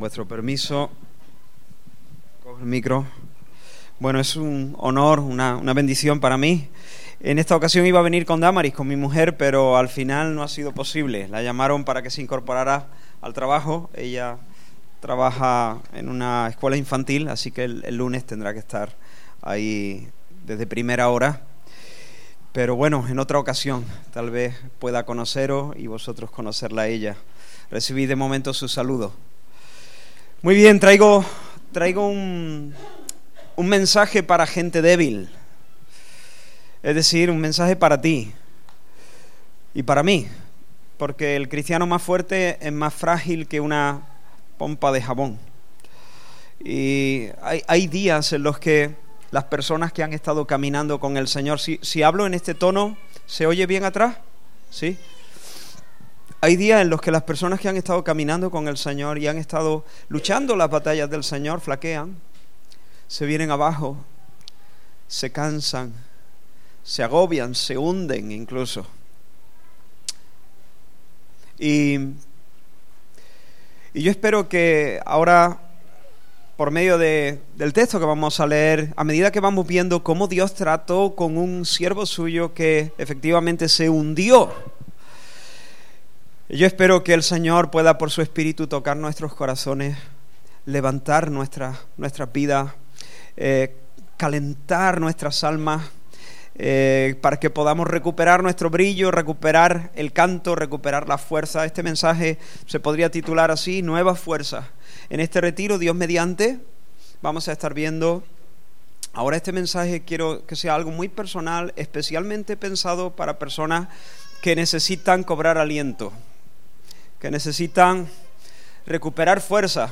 vuestro permiso, cojo el micro. Bueno, es un honor, una, bendición para mí. En esta ocasión iba a venir con Damaris, con mi mujer, pero al final no ha sido posible. La llamaron para que se incorporara al trabajo. Ella trabaja en una escuela infantil, así que el, el lunes tendrá que estar ahí desde primera hora. Pero bueno, en otra ocasión tal vez pueda conoceros y vosotros conocerla a ella. Recibí de momento su saludo. Muy bien, traigo, traigo un, un mensaje para gente débil. Es decir, un mensaje para ti y para mí. Porque el cristiano más fuerte es más frágil que una pompa de jabón. Y hay, hay días en los que las personas que han estado caminando con el Señor, si, si hablo en este tono, ¿se oye bien atrás? ¿Sí? Hay días en los que las personas que han estado caminando con el Señor y han estado luchando las batallas del Señor flaquean, se vienen abajo, se cansan, se agobian, se hunden incluso. Y, y yo espero que ahora, por medio de, del texto que vamos a leer, a medida que vamos viendo cómo Dios trató con un siervo suyo que efectivamente se hundió yo espero que el Señor pueda por su Espíritu tocar nuestros corazones, levantar nuestras nuestra vidas, eh, calentar nuestras almas, eh, para que podamos recuperar nuestro brillo, recuperar el canto, recuperar la fuerza. Este mensaje se podría titular así, Nuevas Fuerzas. En este retiro, Dios mediante, vamos a estar viendo... Ahora este mensaje quiero que sea algo muy personal, especialmente pensado para personas que necesitan cobrar aliento que necesitan recuperar fuerza.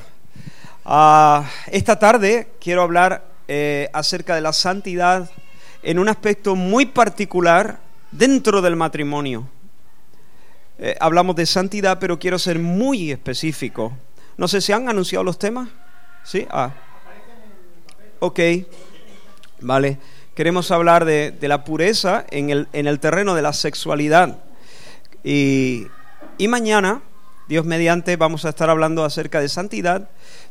Ah, esta tarde quiero hablar eh, acerca de la santidad en un aspecto muy particular dentro del matrimonio. Eh, hablamos de santidad, pero quiero ser muy específico. No sé si han anunciado los temas. ¿Sí? Ah. Ok. Vale. Queremos hablar de, de la pureza en el, en el, terreno de la sexualidad. Y, y mañana Dios mediante vamos a estar hablando acerca de santidad,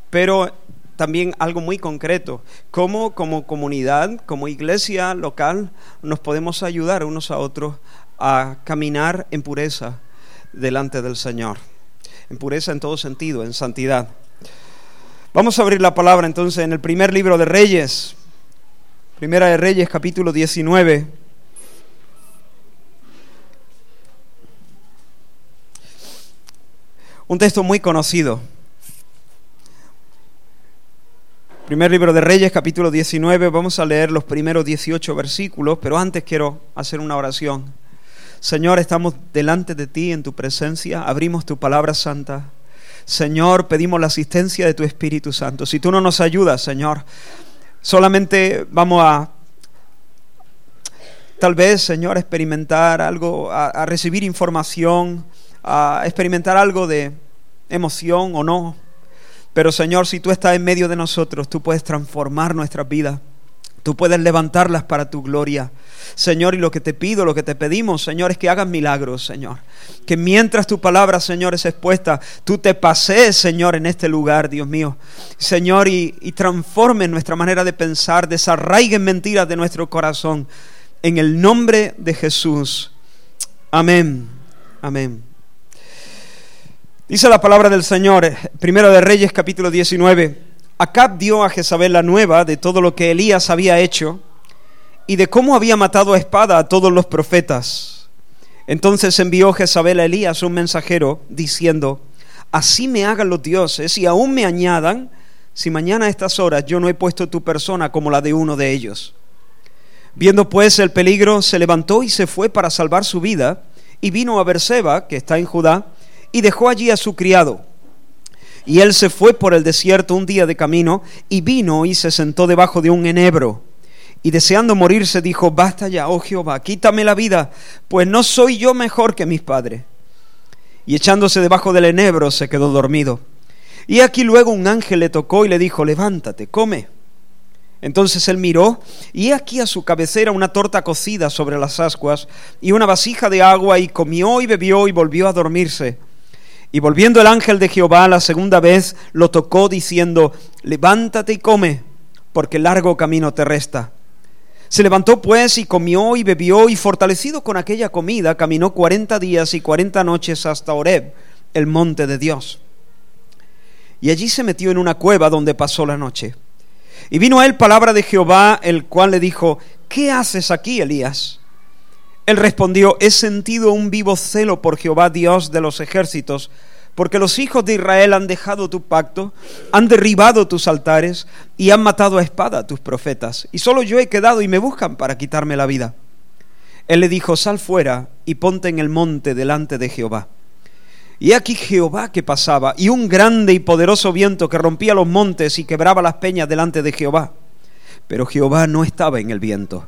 pero también algo muy concreto, cómo como comunidad, como iglesia local, nos podemos ayudar unos a otros a caminar en pureza delante del Señor. En pureza en todo sentido, en santidad. Vamos a abrir la palabra entonces en el primer libro de Reyes, Primera de Reyes capítulo 19. Un texto muy conocido. Primer libro de Reyes, capítulo 19. Vamos a leer los primeros 18 versículos, pero antes quiero hacer una oración. Señor, estamos delante de ti en tu presencia, abrimos tu palabra santa. Señor, pedimos la asistencia de tu Espíritu Santo. Si tú no nos ayudas, Señor, solamente vamos a tal vez, Señor, experimentar algo, a, a recibir información a experimentar algo de emoción o no. Pero Señor, si tú estás en medio de nosotros, tú puedes transformar nuestras vidas. Tú puedes levantarlas para tu gloria. Señor, y lo que te pido, lo que te pedimos, Señor, es que hagas milagros, Señor. Que mientras tu palabra, Señor, es expuesta, tú te pasees, Señor, en este lugar, Dios mío. Señor, y, y transforme nuestra manera de pensar, desarraiguen mentiras de nuestro corazón. En el nombre de Jesús. Amén. Amén. Dice la palabra del Señor, eh, primero de Reyes capítulo 19. Acab dio a Jezabel la nueva de todo lo que Elías había hecho y de cómo había matado a espada a todos los profetas. Entonces envió Jezabel a Elías un mensajero diciendo, así me hagan los dioses y aún me añadan, si mañana a estas horas yo no he puesto tu persona como la de uno de ellos. Viendo pues el peligro, se levantó y se fue para salvar su vida y vino a Berseba, que está en Judá, y dejó allí a su criado. Y él se fue por el desierto un día de camino y vino y se sentó debajo de un enebro. Y deseando morirse dijo, basta ya, oh Jehová, quítame la vida, pues no soy yo mejor que mis padres. Y echándose debajo del enebro se quedó dormido. Y aquí luego un ángel le tocó y le dijo, levántate, come. Entonces él miró, y aquí a su cabecera una torta cocida sobre las ascuas y una vasija de agua, y comió y bebió y volvió a dormirse. Y volviendo el ángel de Jehová la segunda vez, lo tocó diciendo, levántate y come, porque largo camino te resta. Se levantó pues y comió y bebió y fortalecido con aquella comida, caminó cuarenta días y cuarenta noches hasta Horeb, el monte de Dios. Y allí se metió en una cueva donde pasó la noche. Y vino a él palabra de Jehová, el cual le dijo, ¿qué haces aquí, Elías? Él respondió, he sentido un vivo celo por Jehová Dios de los ejércitos, porque los hijos de Israel han dejado tu pacto, han derribado tus altares y han matado a espada a tus profetas, y solo yo he quedado y me buscan para quitarme la vida. Él le dijo, sal fuera y ponte en el monte delante de Jehová. Y aquí Jehová que pasaba, y un grande y poderoso viento que rompía los montes y quebraba las peñas delante de Jehová. Pero Jehová no estaba en el viento.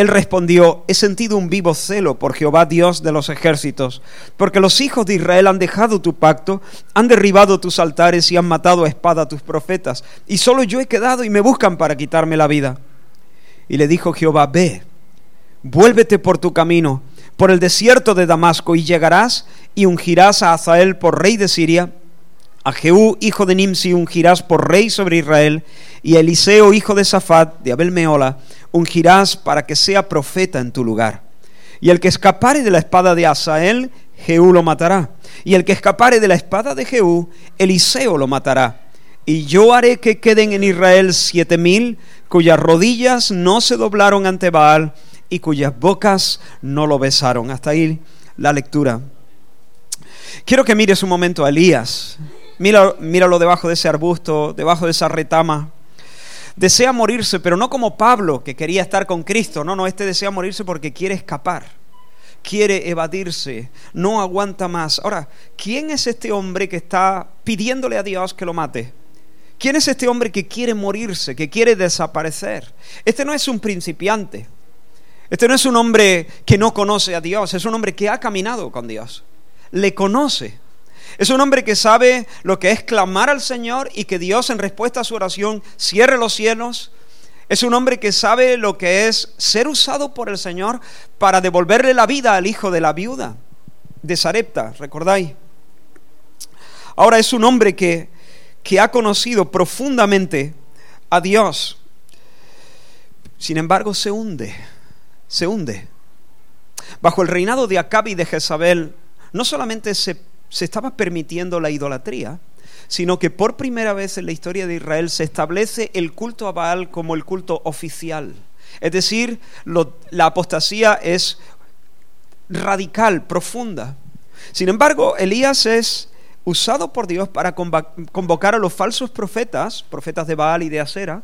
Él respondió, he sentido un vivo celo por Jehová Dios de los ejércitos, porque los hijos de Israel han dejado tu pacto, han derribado tus altares y han matado a espada a tus profetas, y solo yo he quedado y me buscan para quitarme la vida. Y le dijo Jehová, ve, vuélvete por tu camino, por el desierto de Damasco, y llegarás y ungirás a Azael por rey de Siria, a Jehú, hijo de Nimsi, ungirás por rey sobre Israel, y a Eliseo, hijo de Safat, de Abel Meola, ungirás para que sea profeta en tu lugar. Y el que escapare de la espada de Asael, Jehú lo matará. Y el que escapare de la espada de Jehú, Eliseo lo matará. Y yo haré que queden en Israel siete mil cuyas rodillas no se doblaron ante Baal y cuyas bocas no lo besaron. Hasta ahí la lectura. Quiero que mires un momento a Elías. Míralo debajo de ese arbusto, debajo de esa retama desea morirse, pero no como Pablo, que quería estar con Cristo. No, no, este desea morirse porque quiere escapar, quiere evadirse, no aguanta más. Ahora, ¿quién es este hombre que está pidiéndole a Dios que lo mate? ¿Quién es este hombre que quiere morirse, que quiere desaparecer? Este no es un principiante. Este no es un hombre que no conoce a Dios, es un hombre que ha caminado con Dios. Le conoce. Es un hombre que sabe lo que es clamar al Señor y que Dios en respuesta a su oración cierre los cielos. Es un hombre que sabe lo que es ser usado por el Señor para devolverle la vida al hijo de la viuda de Sarepta, ¿recordáis? Ahora es un hombre que, que ha conocido profundamente a Dios. Sin embargo, se hunde, se hunde. Bajo el reinado de Acab y de Jezabel, no solamente se se estaba permitiendo la idolatría, sino que por primera vez en la historia de Israel se establece el culto a Baal como el culto oficial. Es decir, la apostasía es radical, profunda. Sin embargo, Elías es usado por Dios para convocar a los falsos profetas, profetas de Baal y de Asera,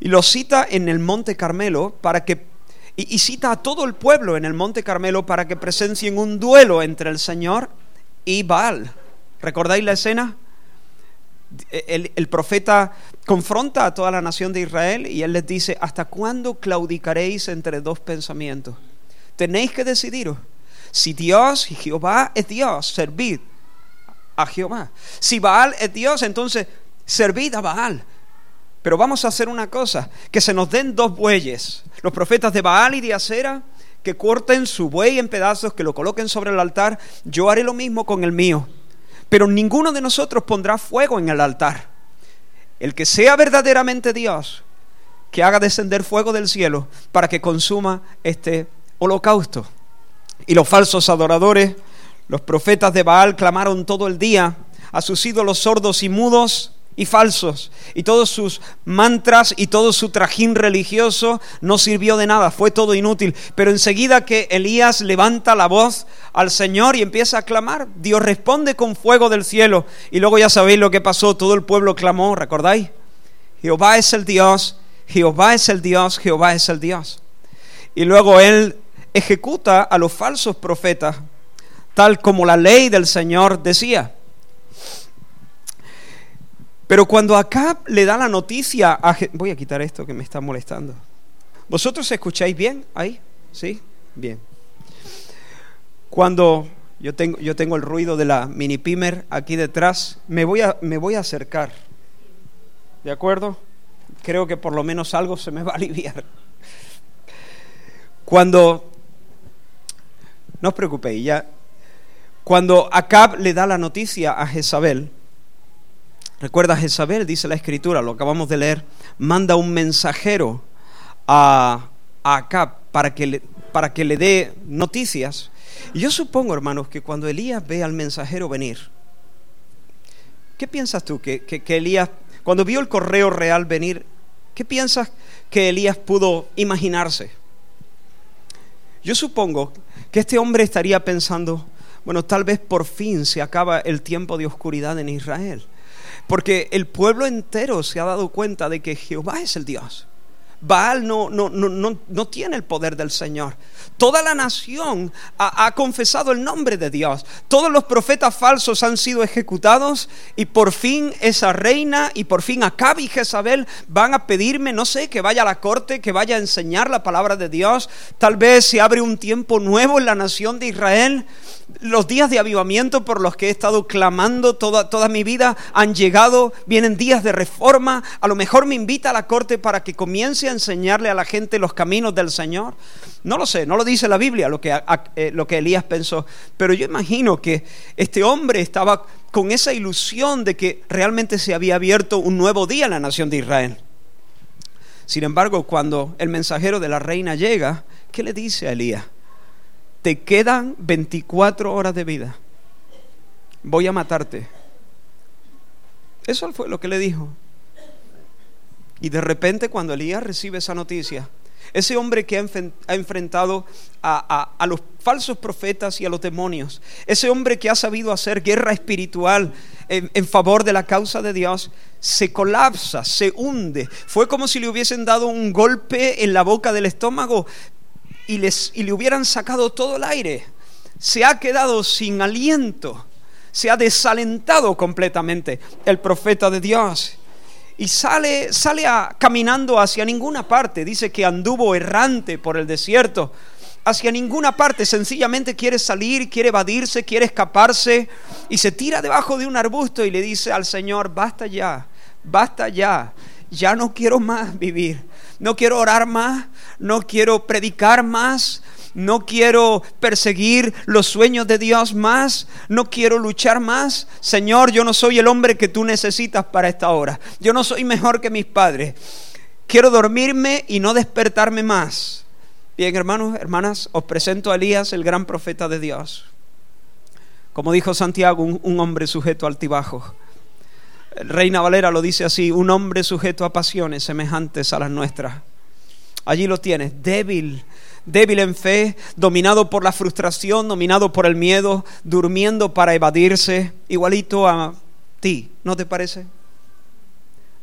y los cita en el monte Carmelo para que y, y cita a todo el pueblo en el monte Carmelo para que presencien un duelo entre el Señor y Baal. ¿Recordáis la escena? El, profeta confronta a toda la nación de Israel y él les dice, ¿hasta cuándo claudicaréis entre dos pensamientos? Tenéis que decidiros. Si Dios y Jehová es Dios, servid a Jehová. Si Baal es Dios, entonces servid a Baal. Pero vamos a hacer una cosa, que se nos den dos bueyes, los profetas de Baal y de Acera, que corten su buey en pedazos, que lo coloquen sobre el altar, yo haré lo mismo con el mío. Pero ninguno de nosotros pondrá fuego en el altar. El que sea verdaderamente Dios, que haga descender fuego del cielo para que consuma este holocausto. Y los falsos adoradores, los profetas de Baal clamaron todo el día a sus ídolos sordos y mudos y falsos. Y todos sus mantras y todo su trajín religioso no sirvió de nada, fue todo inútil. Pero enseguida que Elías levanta la voz al Señor y empieza a clamar, Dios responde con fuego del cielo. Y luego ya sabéis lo que pasó, todo el pueblo clamó, ¿recordáis? Jehová es el Dios, Jehová es el Dios, Jehová es el Dios. Y luego Él ejecuta a los falsos profetas, tal como la ley del Señor decía. Pero cuando acá le da la noticia a... Voy a quitar esto que me está molestando. ¿Vosotros escucháis bien ahí? ¿Sí? Bien. Cuando yo tengo, yo tengo el ruido de la mini pimer aquí detrás, me voy, a, me voy a acercar. ¿De acuerdo? Creo que por lo menos algo se me va a aliviar. Cuando, no os preocupéis, ya, cuando Acab le da la noticia a Jezabel, recuerda Jezabel, dice la escritura, lo acabamos de leer, manda un mensajero a, Acab para que, le, para que le dé noticias. Y yo supongo, hermanos, que cuando Elías ve al mensajero venir, ¿qué piensas tú? Que, que, Elías, cuando vio el correo real venir, ¿qué piensas que Elías pudo imaginarse? Yo supongo que este hombre estaría pensando, bueno, tal vez por fin se acaba el tiempo de oscuridad en Israel. Porque el pueblo entero se ha dado cuenta de que Jehová es el Dios. Baal no, no, no, no, tiene el poder del Señor. Toda la nación ha, ha, confesado el nombre de Dios. Todos los profetas falsos han sido ejecutados y por fin esa reina y por fin Acab y Jezabel van a pedirme, no sé, que vaya a la corte, que vaya a enseñar la palabra de Dios. Tal vez se abre un tiempo nuevo en la nación de Israel los días de avivamiento por los que he estado clamando toda, toda mi vida han llegado, vienen días de reforma, a lo mejor me invita a la corte para que comience a enseñarle a la gente los caminos del Señor. No lo sé, no lo dice la Biblia lo que, eh, lo que Elías pensó, pero yo imagino que este hombre estaba con esa ilusión de que realmente se había abierto un nuevo día en la nación de Israel. Sin embargo, cuando el mensajero de la reina llega, ¿qué le dice a Elías? te quedan 24 horas de vida. Voy a matarte. Eso fue lo que le dijo. Y de repente cuando Elías recibe esa noticia, ese hombre que ha enfrentado a, los falsos profetas y a los demonios, ese hombre que ha sabido hacer guerra espiritual en, en, favor de la causa de Dios, se colapsa, se hunde. Fue como si le hubiesen dado un golpe en la boca del estómago, y, les, y le hubieran sacado todo el aire. Se ha quedado sin aliento, se ha desalentado completamente el profeta de Dios. Y sale, sale a, caminando hacia ninguna parte. Dice que anduvo errante por el desierto. Hacia ninguna parte. Sencillamente quiere salir, quiere evadirse, quiere escaparse. Y se tira debajo de un arbusto y le dice al Señor, basta ya, basta ya. Ya no quiero más vivir no quiero orar más, no quiero predicar más, no quiero perseguir los sueños de Dios más, no quiero luchar más. Señor, yo no soy el hombre que tú necesitas para esta hora. Yo no soy mejor que mis padres. Quiero dormirme y no despertarme más. Bien, hermanos, hermanas, os presento a Elías, el gran profeta de Dios. Como dijo Santiago, un, hombre sujeto a altibajos Reina Valera lo dice así, un hombre sujeto a pasiones semejantes a las nuestras. Allí lo tienes, débil, débil en fe, dominado por la frustración, dominado por el miedo, durmiendo para evadirse, igualito a ti, ¿no te parece?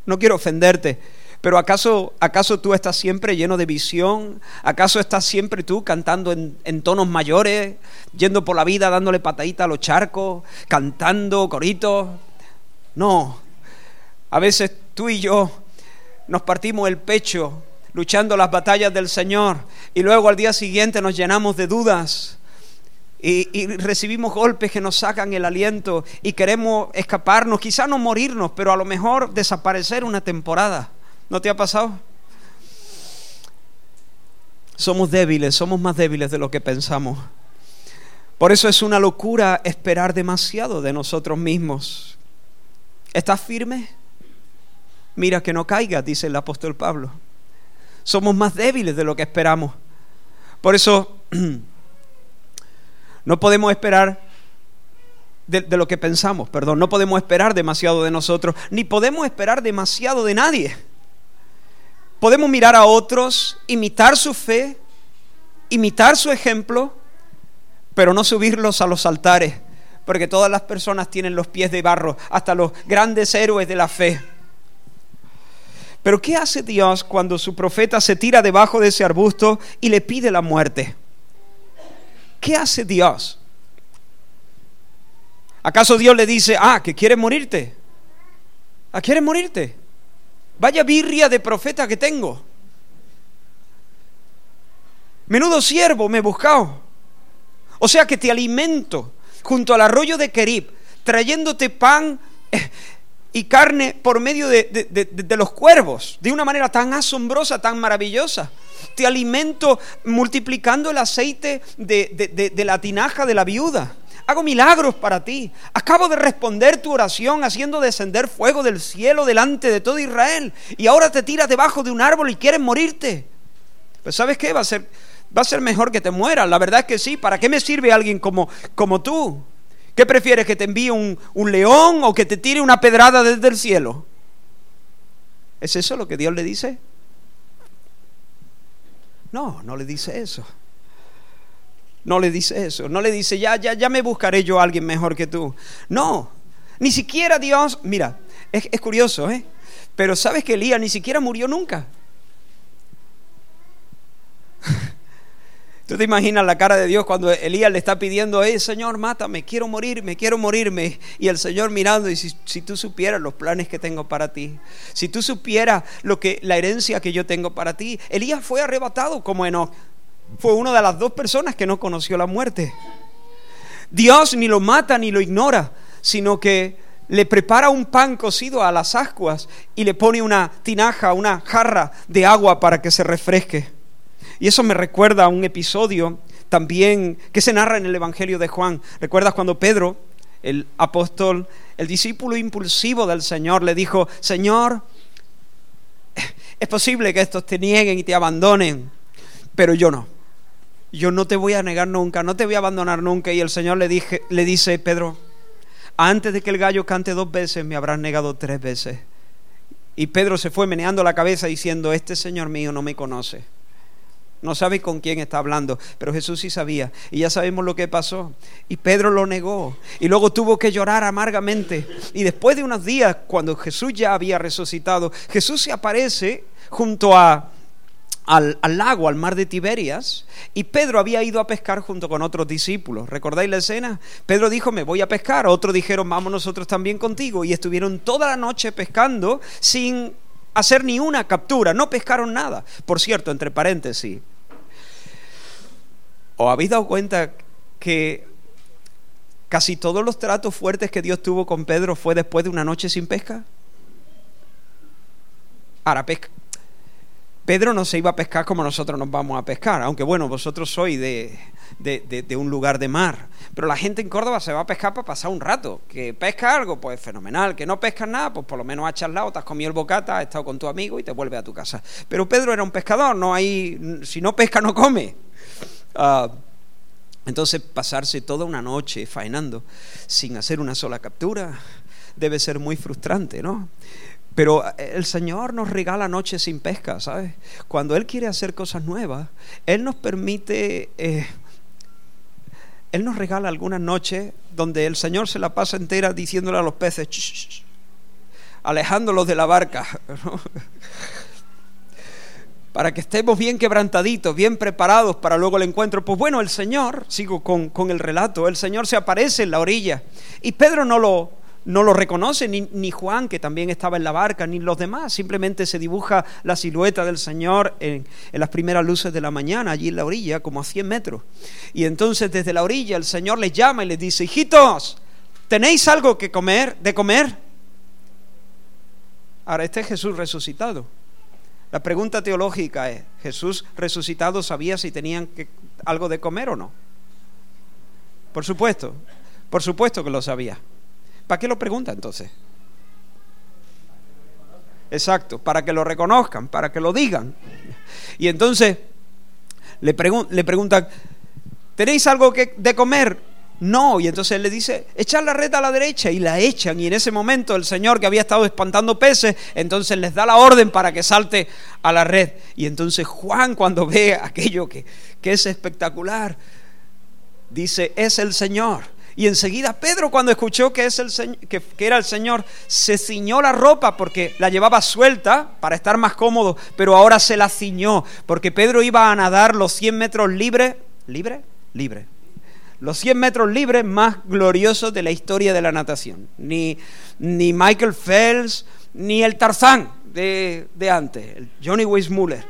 No quiero ofenderte, pero ¿acaso, acaso tú estás siempre lleno de visión? ¿Acaso estás siempre tú cantando en, en tonos mayores, yendo por la vida dándole patadita a los charcos, cantando coritos? No, a veces tú y yo nos partimos el pecho luchando las batallas del Señor y luego al día siguiente nos llenamos de dudas y, recibimos golpes que nos sacan el aliento y queremos escaparnos, quizá no morirnos, pero a lo mejor desaparecer una temporada. ¿No te ha pasado? Somos débiles, somos más débiles de lo que pensamos. Por eso es una locura esperar demasiado de nosotros mismos. ¿Estás firme? Mira que no caigas, dice el apóstol Pablo. Somos más débiles de lo que esperamos. Por eso no podemos esperar de, lo que pensamos, perdón, no podemos esperar demasiado de nosotros, ni podemos esperar demasiado de nadie. Podemos mirar a otros, imitar su fe, imitar su ejemplo, pero no subirlos a los altares, porque todas las personas tienen los pies de barro, hasta los grandes héroes de la fe. Pero ¿qué hace Dios cuando su profeta se tira debajo de ese arbusto y le pide la muerte? ¿Qué hace Dios? ¿Acaso Dios le dice, ah, que quiere morirte? ¿A ah, quiere morirte? Vaya birria de profeta que tengo. Menudo siervo me he buscado. O sea que te alimento junto al arroyo de Kerib, trayéndote pan y carne por medio de, los cuervos, de una manera tan asombrosa, tan maravillosa. Te alimento multiplicando el aceite de la tinaja de la viuda. Hago milagros para ti. Acabo de responder tu oración haciendo descender fuego del cielo delante de todo Israel. Y ahora te tiras debajo de un árbol y quieres morirte. Pues sabes qué? Va a ser, va a ser mejor que te mueras. La verdad es que sí. ¿Para qué me sirve alguien como, como tú? ¿Qué prefieres? ¿Que te envíe un, león o que te tire una pedrada desde el cielo? ¿Es eso lo que Dios le dice? No, no le dice eso. No le dice eso. No le dice, ya, ya, ya me buscaré yo a alguien mejor que tú. No, ni siquiera Dios, mira, es, es curioso, ¿eh? Pero sabes que Elías ni siquiera murió nunca. Tú te imaginas la cara de Dios cuando Elías le está pidiendo, eh, Señor, mátame, quiero morirme, quiero morirme. Y el Señor mirando, y si, si, tú supieras los planes que tengo para ti, si tú supieras lo que, la herencia que yo tengo para ti. Elías fue arrebatado como Enoch. Fue una de las dos personas que no conoció la muerte. Dios ni lo mata ni lo ignora, sino que le prepara un pan cocido a las ascuas y le pone una tinaja, una jarra de agua para que se refresque. Y eso me recuerda a un episodio también que se narra en el Evangelio de Juan. ¿Recuerdas cuando Pedro, el apóstol, el discípulo impulsivo del Señor, le dijo, Señor, es posible que estos te nieguen y te abandonen, pero yo no. Yo no te voy a negar nunca, no te voy a abandonar nunca. Y el Señor le, dije, le dice, Pedro, antes de que el gallo cante dos veces, me habrás negado tres veces. Y Pedro se fue meneando la cabeza diciendo, este Señor mío no me conoce. No sabe con quién está hablando, pero Jesús sí sabía. Y ya sabemos lo que pasó. Y Pedro lo negó. Y luego tuvo que llorar amargamente. Y después de unos días, cuando Jesús ya había resucitado, Jesús se aparece junto a, al, lago, al mar de Tiberias, y Pedro había ido a pescar junto con otros discípulos. ¿Recordáis la escena? Pedro dijo, me voy a pescar. Otros dijeron, vamos nosotros también contigo. Y estuvieron toda la noche pescando sin hacer ni una captura. No pescaron nada. Por cierto, entre paréntesis, ¿Os habéis dado cuenta que casi todos los tratos fuertes que Dios tuvo con Pedro fue después de una noche sin pesca? Ahora, pesca. Pedro no se iba a pescar como nosotros nos vamos a pescar, aunque bueno, vosotros sois de, de, un lugar de mar. Pero la gente en Córdoba se va a pescar para pasar un rato. Que pesca algo, pues fenomenal. Que no pescas nada, pues por lo menos has charlado, te has comido el bocata, has estado con tu amigo y te vuelves a tu casa. Pero Pedro era un pescador, no hay, si no pesca no come. Ah, entonces pasarse toda una noche faenando sin hacer una sola captura debe ser muy frustrante, ¿no? Pero eh, el Señor nos regala noches sin pesca, ¿sabes? Cuando Él quiere hacer cosas nuevas, Él nos permite, eh, Él nos regala algunas noches donde el Señor se la pasa entera diciéndole a los peces, alejándolos de la barca. ¿no? Para que estemos bien quebrantaditos, bien preparados para luego el encuentro. Pues bueno, el Señor, sigo con, el relato, el Señor se aparece en la orilla y Pedro no lo, no lo reconoce, ni, ni, Juan, que también estaba en la barca, ni los demás. Simplemente se dibuja la silueta del Señor en, en, las primeras luces de la mañana, allí en la orilla, como a 100 metros. Y entonces desde la orilla el Señor les llama y les dice, hijitos, ¿tenéis algo que comer, de comer? Ahora, este es Jesús resucitado. La pregunta teológica es, ¿Jesús resucitado sabía si tenían algo de comer o no? Por supuesto, por supuesto que lo sabía. ¿Para qué lo pregunta entonces? Exacto, para que lo reconozcan, para que lo digan. Y entonces le, le preguntan, ¿tenéis algo que, de comer? No, y entonces él le dice, echar la red a la derecha y la echan. Y en ese momento el Señor que había estado espantando peces, entonces les da la orden para que salte a la red. Y entonces Juan cuando ve aquello que, que es espectacular, dice, es el Señor. Y enseguida Pedro cuando escuchó que, es el, que, que, era el Señor, se ciñó la ropa porque la llevaba suelta para estar más cómodo, pero ahora se la ciñó porque Pedro iba a nadar los 100 metros libre, libre, libre, los 100 metros libres más gloriosos de la historia de la natación. Ni, ni Michael Phelps, ni el Tarzán de, de antes, Johnny Weissmuller.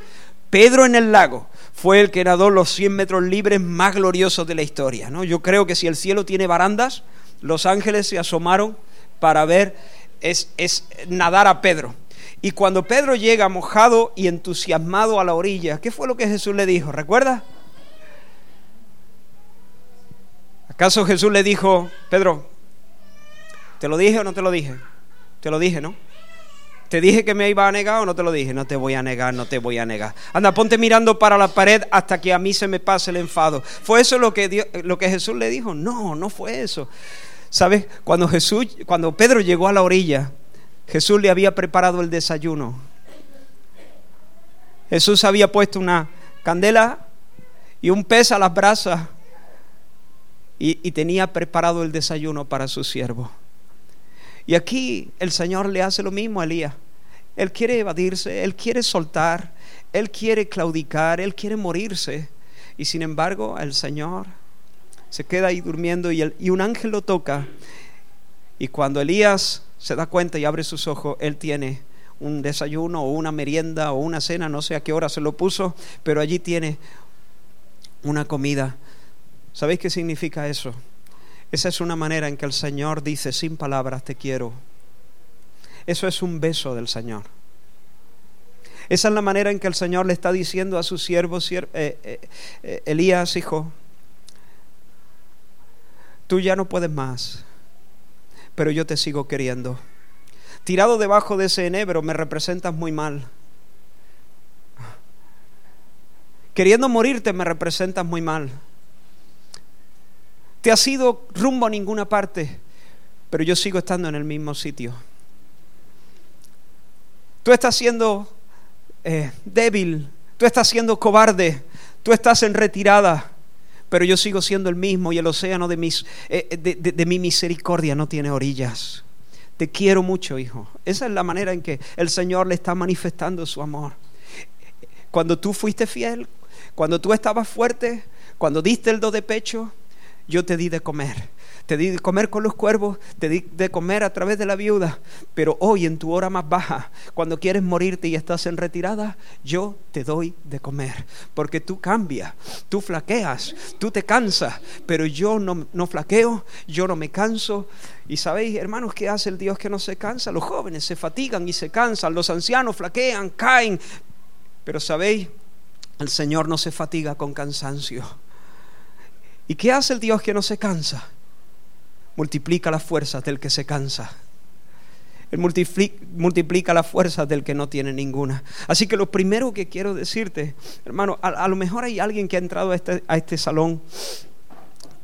Pedro en el lago fue el que nadó los 100 metros libres más gloriosos de la historia. ¿no? Yo creo que si el cielo tiene barandas, los ángeles se asomaron para ver, es, es nadar a Pedro. Y cuando Pedro llega mojado y entusiasmado a la orilla, ¿qué fue lo que Jesús le dijo? ¿Recuerda? ¿Acaso Jesús le dijo, Pedro, ¿te lo dije o no te lo dije? Te lo dije, ¿no? ¿Te dije que me iba a negar o no te lo dije? No te voy a negar, no te voy a negar. Anda, ponte mirando para la pared hasta que a mí se me pase el enfado. ¿Fue eso lo que, lo que Jesús le dijo? No, no fue eso. ¿Sabes? Cuando Jesús, cuando Pedro llegó a la orilla, Jesús le había preparado el desayuno. Jesús había puesto una candela y un pez a las brasas y, tenía preparado el desayuno para su siervo. Y aquí el Señor le hace lo mismo a Elías. Él quiere evadirse, él quiere soltar, él quiere claudicar, él quiere morirse. Y sin embargo, el Señor se queda ahí durmiendo y, y un ángel lo toca. Y cuando Elías se da cuenta y abre sus ojos, él tiene un desayuno o una merienda o una cena, no sé a qué hora se lo puso, pero allí tiene una comida. ¿Sabéis qué significa eso? Esa es una manera en que el Señor dice sin palabras te quiero. Eso es un beso del Señor. Esa es la manera en que el Señor le está diciendo a su siervo eh, eh, eh, Elías, hijo, tú ya no puedes más, pero yo te sigo queriendo. Tirado debajo de ese enebro me representas muy mal. Queriendo morirte me representas muy mal. Te has ido rumbo a ninguna parte, pero yo sigo estando en el mismo sitio. Tú estás siendo eh, débil, tú estás siendo cobarde, tú estás en retirada, pero yo sigo siendo el mismo y el océano mis, eh, de, de mi misericordia no tiene orillas. Te quiero mucho, hijo. Esa es la manera en que el Señor le está manifestando su amor. Cuando tú fuiste fiel, cuando tú estabas fuerte, cuando diste el do de pecho, yo te di de comer. Te di de comer con los cuervos, te di de comer a través de la viuda. Pero hoy en tu hora más baja, cuando quieres morirte y estás en retirada, yo te doy de comer. Porque tú cambias, tú flaqueas, tú te cansas, pero yo no, no flaqueo, yo no me canso. Y sabéis, hermanos, ¿qué hace el Dios que no se cansa? Los jóvenes se fatigan y se cansan, los ancianos flaquean, caen. Pero sabéis, el Señor no se fatiga con cansancio. ¿Y qué hace el Dios que no se cansa? Multiplica las fuerzas del que se cansa. Él multiplica las fuerzas del que no tiene ninguna. Así que lo primero que quiero decirte, hermano, a, lo mejor hay alguien que ha entrado a este, a este salón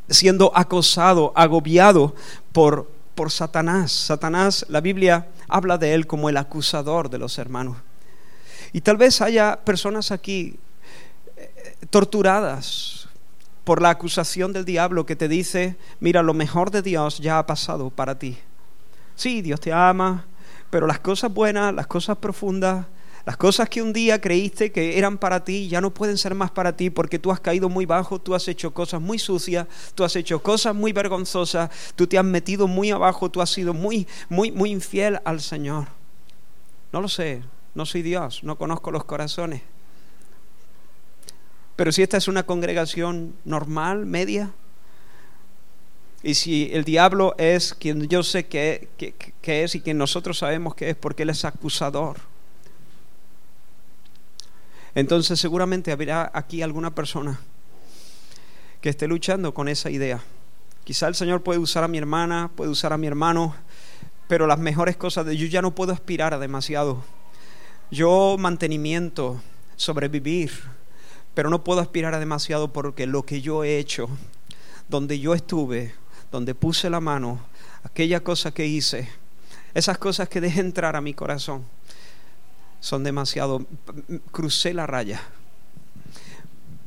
siendo acosado, agobiado por, por Satanás. Satanás, la Biblia habla de él como el acusador de los hermanos. Y tal vez haya personas aquí eh, torturadas, por la acusación del diablo que te dice, mira, lo mejor de Dios ya ha pasado para ti. Sí, Dios te ama, pero las cosas buenas, las cosas profundas, las cosas que un día creíste que eran para ti ya no pueden ser más para ti porque tú has caído muy bajo, tú has hecho cosas muy sucias, tú has hecho cosas muy vergonzosas, tú te has metido muy abajo, tú has sido muy, muy, muy infiel al Señor. No lo sé, no soy Dios, no conozco los corazones. Pero si esta es una congregación normal, media, y si el diablo es quien yo sé que, es y quien nosotros sabemos que es porque él es acusador, entonces seguramente habrá aquí alguna persona que esté luchando con esa idea. Quizá el Señor puede usar a mi hermana, puede usar a mi hermano, pero las mejores cosas de yo ya no puedo aspirar a demasiado. Yo mantenimiento, sobrevivir, pero no puedo aspirar a demasiado porque lo que yo he hecho, donde yo estuve, donde puse la mano, aquella cosa que hice, esas cosas que dejé entrar a mi corazón, son demasiado, crucé la raya.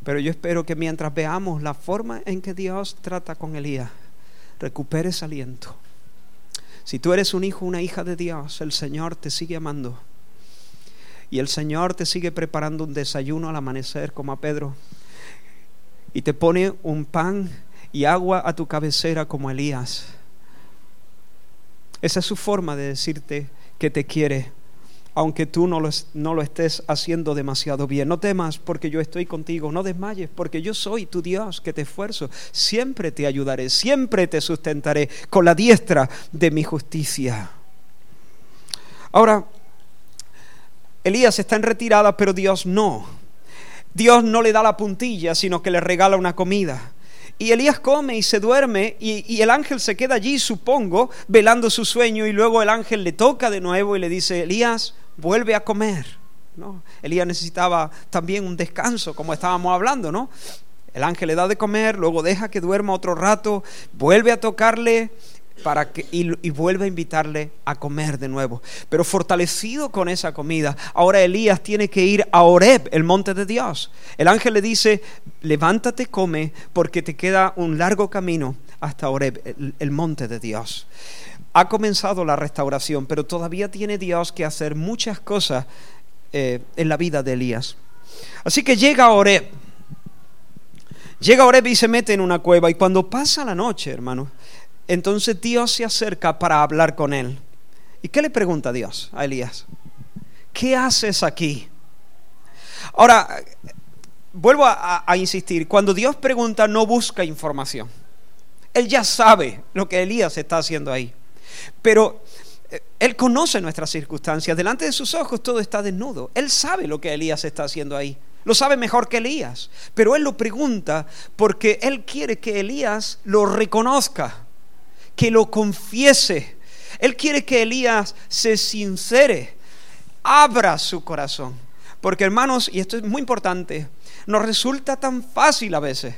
Pero yo espero que mientras veamos la forma en que Dios trata con Elías, recuperes aliento. Si tú eres un hijo, una hija de Dios, el Señor te sigue amando y el Señor te sigue preparando un desayuno al amanecer como a Pedro y te pone un pan y agua a tu cabecera como Elías. Esa es su forma de decirte que te quiere aunque tú no lo, no lo, estés haciendo demasiado bien. No temas porque yo estoy contigo, no desmayes porque yo soy tu Dios que te esfuerzo. Siempre te ayudaré, siempre te sustentaré con la diestra de mi justicia. Ahora, Elías está en retirada, pero Dios no. Dios no le da la puntilla, sino que le regala una comida. Y Elías come y se duerme y, el ángel se queda allí, supongo, velando su sueño y luego el ángel le toca de nuevo y le dice, Elías, vuelve a comer. ¿No? Elías necesitaba también un descanso, como estábamos hablando, ¿no? El ángel le da de comer, luego deja que duerma otro rato, vuelve a tocarle para que, y, vuelve a invitarle a comer de nuevo. Pero fortalecido con esa comida, ahora Elías tiene que ir a Oreb, el monte de Dios. El ángel le dice, levántate, come, porque te queda un largo camino hasta Oreb, el, monte de Dios. Ha comenzado la restauración, pero todavía tiene Dios que hacer muchas cosas eh, en la vida de Elías. Así que llega a Oreb. Llega Oreb y se mete en una cueva. Y cuando pasa la noche, hermano, entonces Dios se acerca para hablar con él. ¿Y qué le pregunta Dios a Elías? ¿Qué haces aquí? Ahora, vuelvo a, insistir, cuando Dios pregunta no busca información. Él ya sabe lo que Elías está haciendo ahí. Pero eh, Él conoce nuestras circunstancias. Delante de sus ojos todo está desnudo. Él sabe lo que Elías está haciendo ahí. Lo sabe mejor que Elías. Pero Él lo pregunta porque Él quiere que Elías lo reconozca que lo confiese. Él quiere que Elías se sincere, abra su corazón. Porque hermanos, y esto es muy importante, nos resulta tan fácil a veces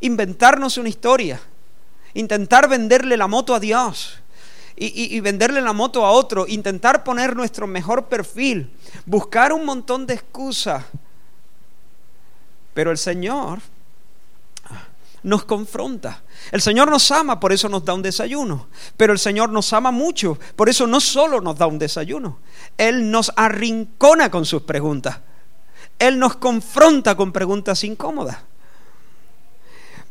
inventarnos una historia, intentar venderle la moto a Dios. Y, y, venderle la moto a otro, intentar poner nuestro mejor perfil, buscar un montón de excusas. Pero el Señor nos confronta. El Señor nos ama, por eso nos da un desayuno. Pero el Señor nos ama mucho, por eso no solo nos da un desayuno. Él nos arrincona con sus preguntas. Él nos confronta con preguntas incómodas.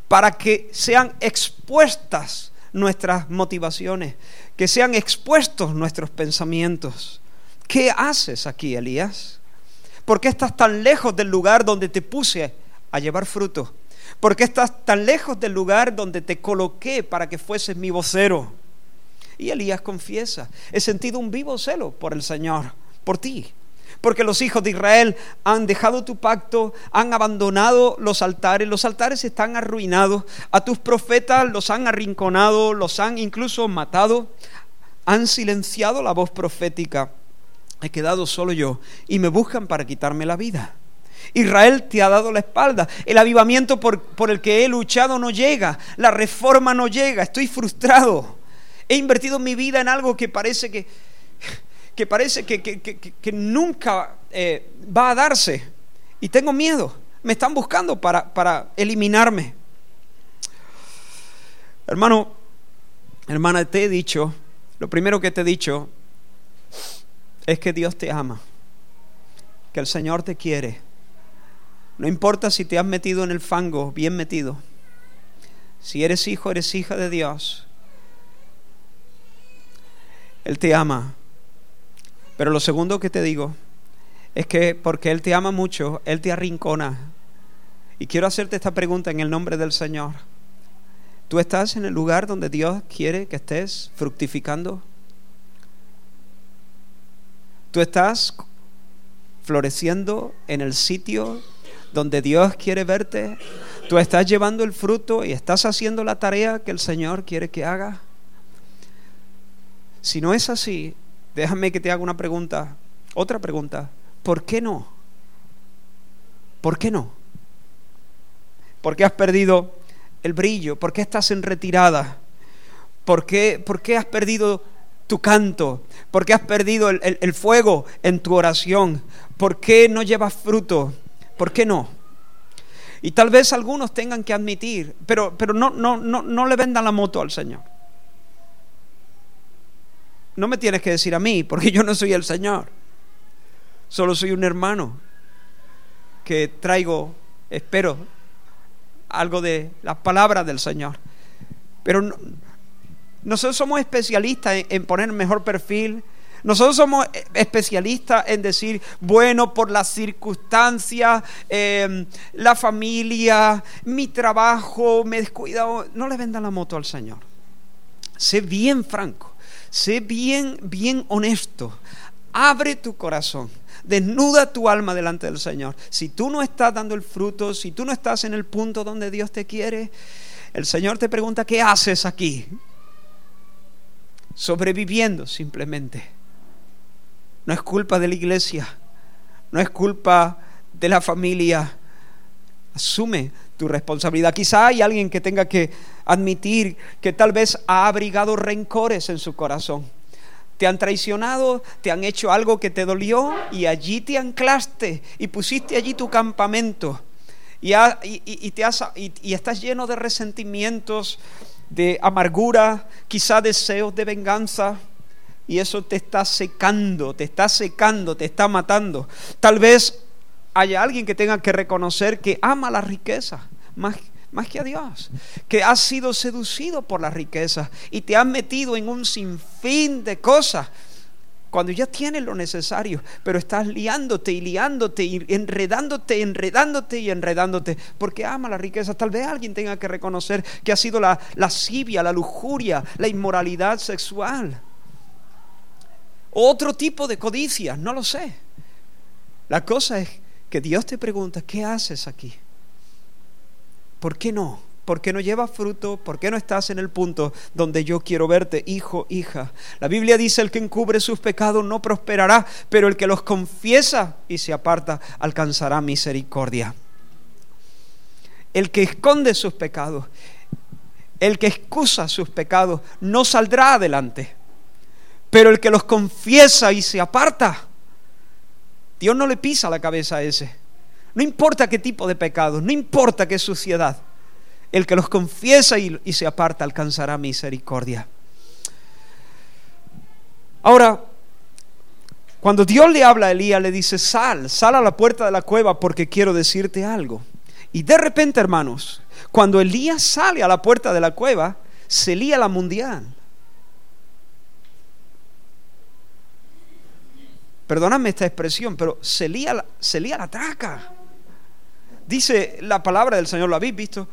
Para que sean expuestas nuestras motivaciones, que sean expuestos nuestros pensamientos. ¿Qué haces aquí, Elías? ¿Por qué estás tan lejos del lugar donde te puse a llevar fruto? ¿Por qué estás tan lejos del lugar donde te coloqué para que fueses mi vocero? Y Elías confiesa, he sentido un vivo celo por el Señor, por ti. Porque los hijos de Israel han dejado tu pacto, han abandonado los altares, los altares están arruinados, a tus profetas los han arrinconado, los han incluso matado, han silenciado la voz profética. He quedado solo yo y me buscan para quitarme la vida. Israel te ha dado la espalda. El avivamiento por, el que he luchado no llega. La reforma no llega. Estoy frustrado. He invertido mi vida en algo que parece que, que, parece que, nunca eh, va a darse. Y tengo miedo. Me están buscando para, para eliminarme. Hermano, hermana, te he dicho, lo primero que te he dicho es que Dios te ama, que el Señor te quiere no importa si te has metido en el fango, bien metido. Si eres hijo, eres hija de Dios. Él te ama. Pero lo segundo que te digo es que porque Él te ama mucho, Él te arrincona. Y quiero hacerte esta pregunta en el nombre del Señor. ¿Tú estás en el lugar donde Dios quiere que estés fructificando? ¿Tú estás floreciendo en el sitio donde Dios quiere verte, tú estás llevando el fruto y estás haciendo la tarea que el Señor quiere que haga. Si no es así, déjame que te haga una pregunta, otra pregunta. ¿Por qué no? ¿Por qué no? ¿Por qué has perdido el brillo? ¿Por qué estás en retirada? ¿Por qué, por qué has perdido tu canto? ¿Por qué has perdido el, el fuego en tu oración? ¿Por qué no llevas fruto? ¿Por qué no? Y tal vez algunos tengan que admitir, pero, pero no, no, no, no le vendan la moto al Señor. No me tienes que decir a mí, porque yo no soy el Señor. Solo soy un hermano que traigo, espero, algo de las palabras del Señor. Pero nosotros somos especialistas en, en poner mejor perfil, Nosotros somos especialistas en decir, bueno, por las circunstancias, em, la familia, mi trabajo, me descuidado. No le vendan la moto al Señor. Sé bien franco, sé bien, bien honesto. Abre tu corazón. Desnuda tu alma delante del Señor. Si tú no estás dando el fruto, si tú no estás en el punto donde Dios te quiere, el Señor te pregunta, ¿qué haces aquí? Sobreviviendo simplemente. No es culpa de la iglesia, no es culpa de la familia. Asume tu responsabilidad. Quizá hay alguien que tenga que admitir que tal vez ha abrigado rencores en su corazón. Te han traicionado, te han hecho algo que te dolió y allí te anclaste y pusiste allí tu campamento. Y, te y estás lleno de resentimientos, de amargura, quizá deseos de venganza y eso te está secando, te está secando, te está matando. Tal vez haya alguien que tenga que reconocer que ama la riqueza más, más que a Dios, que has sido seducido por la riqueza y te has metido en un sinfín de cosas cuando ya tienes lo necesario, pero estás liándote y liándote y enredándote, enredándote y enredándote, porque ama la riqueza. Tal vez alguien tenga que reconocer que ha sido la lascivia, la lujuria, la inmoralidad sexual otro tipo de codicia, no lo sé. La cosa es que Dios te pregunta, ¿qué haces aquí? ¿Por qué no? ¿Por qué no llevas fruto? ¿Por qué no estás en el punto donde yo quiero verte, hijo, hija? La Biblia dice, el que encubre sus pecados no prosperará, pero el que los confiesa y se aparta alcanzará misericordia. El que esconde sus pecados, el que excusa sus pecados, no saldrá adelante. Pero el que los confiesa y se aparta, Dios no le pisa la cabeza a ese. No importa qué tipo de pecado, no importa qué suciedad. El que los confiesa y, y se aparta alcanzará misericordia. Ahora, cuando Dios le habla a Elías, le dice, sal, sal a la puerta de la cueva porque quiero decirte algo. Y de repente, hermanos, cuando Elías sale a la puerta de la cueva, se lía la mundial. Perdóname esta expresión, pero se lía, la, traca. Dice la palabra del Señor, ¿lo habéis visto?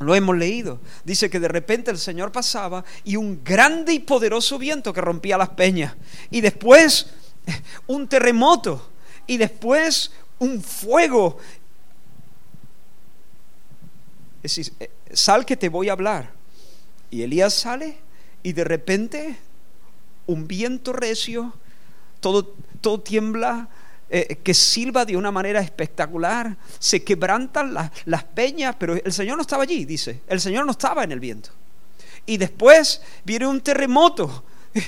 Lo hemos leído. Dice que de repente el Señor pasaba y un grande y poderoso viento que rompía las peñas. Y después un terremoto. Y después un fuego. Es decir, eh, sal que te voy a hablar. Y Elías sale y de repente un viento recio todo, todo tiembla, eh, que silba de una manera espectacular, se quebrantan las, las peñas, pero el Señor no estaba allí, dice, el Señor no estaba en el viento. Y después viene un terremoto,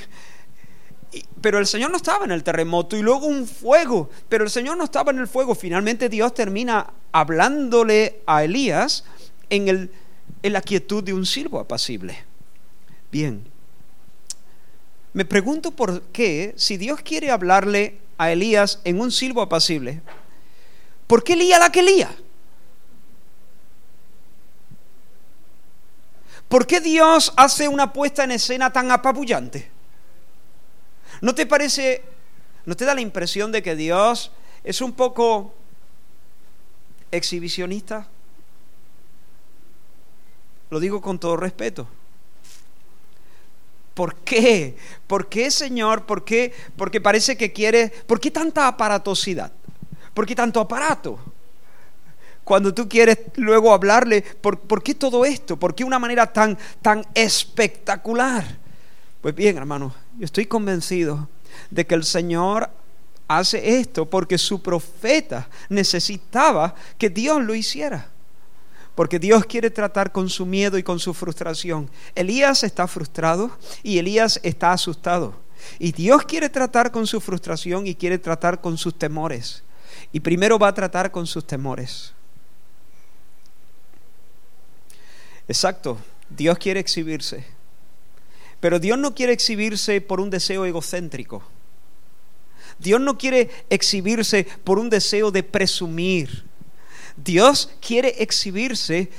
pero el Señor no estaba en el terremoto y luego un fuego, pero el Señor no estaba en el fuego. Finalmente Dios termina hablándole a Elías en, el, en la quietud de un silbo apacible. Bien, me pregunto por qué, si Dios quiere hablarle a Elías en un silbo apacible, ¿por qué lía la que lía? ¿Por qué Dios hace una puesta en escena tan apabullante? ¿No te parece, no te da la impresión de que Dios es un poco exhibicionista? Lo digo con todo respeto. ¿Por qué? ¿Por qué, Señor? ¿Por qué? Porque parece que quiere... ¿Por qué tanta aparatosidad? ¿Por qué tanto aparato? Cuando tú quieres luego hablarle, ¿por, qué todo esto? ¿Por qué una manera tan, tan espectacular? Pues bien, hermano, yo estoy convencido de que el Señor hace esto porque su profeta necesitaba que Dios lo hiciera porque Dios quiere tratar con su miedo y con su frustración. Elías está frustrado y Elías está asustado. Y Dios quiere tratar con su frustración y quiere tratar con sus temores. Y primero va a tratar con sus temores. Exacto, Dios quiere exhibirse. Pero Dios no quiere exhibirse por un deseo egocéntrico. Dios no quiere exhibirse por un deseo de presumir. Dios quiere exhibirse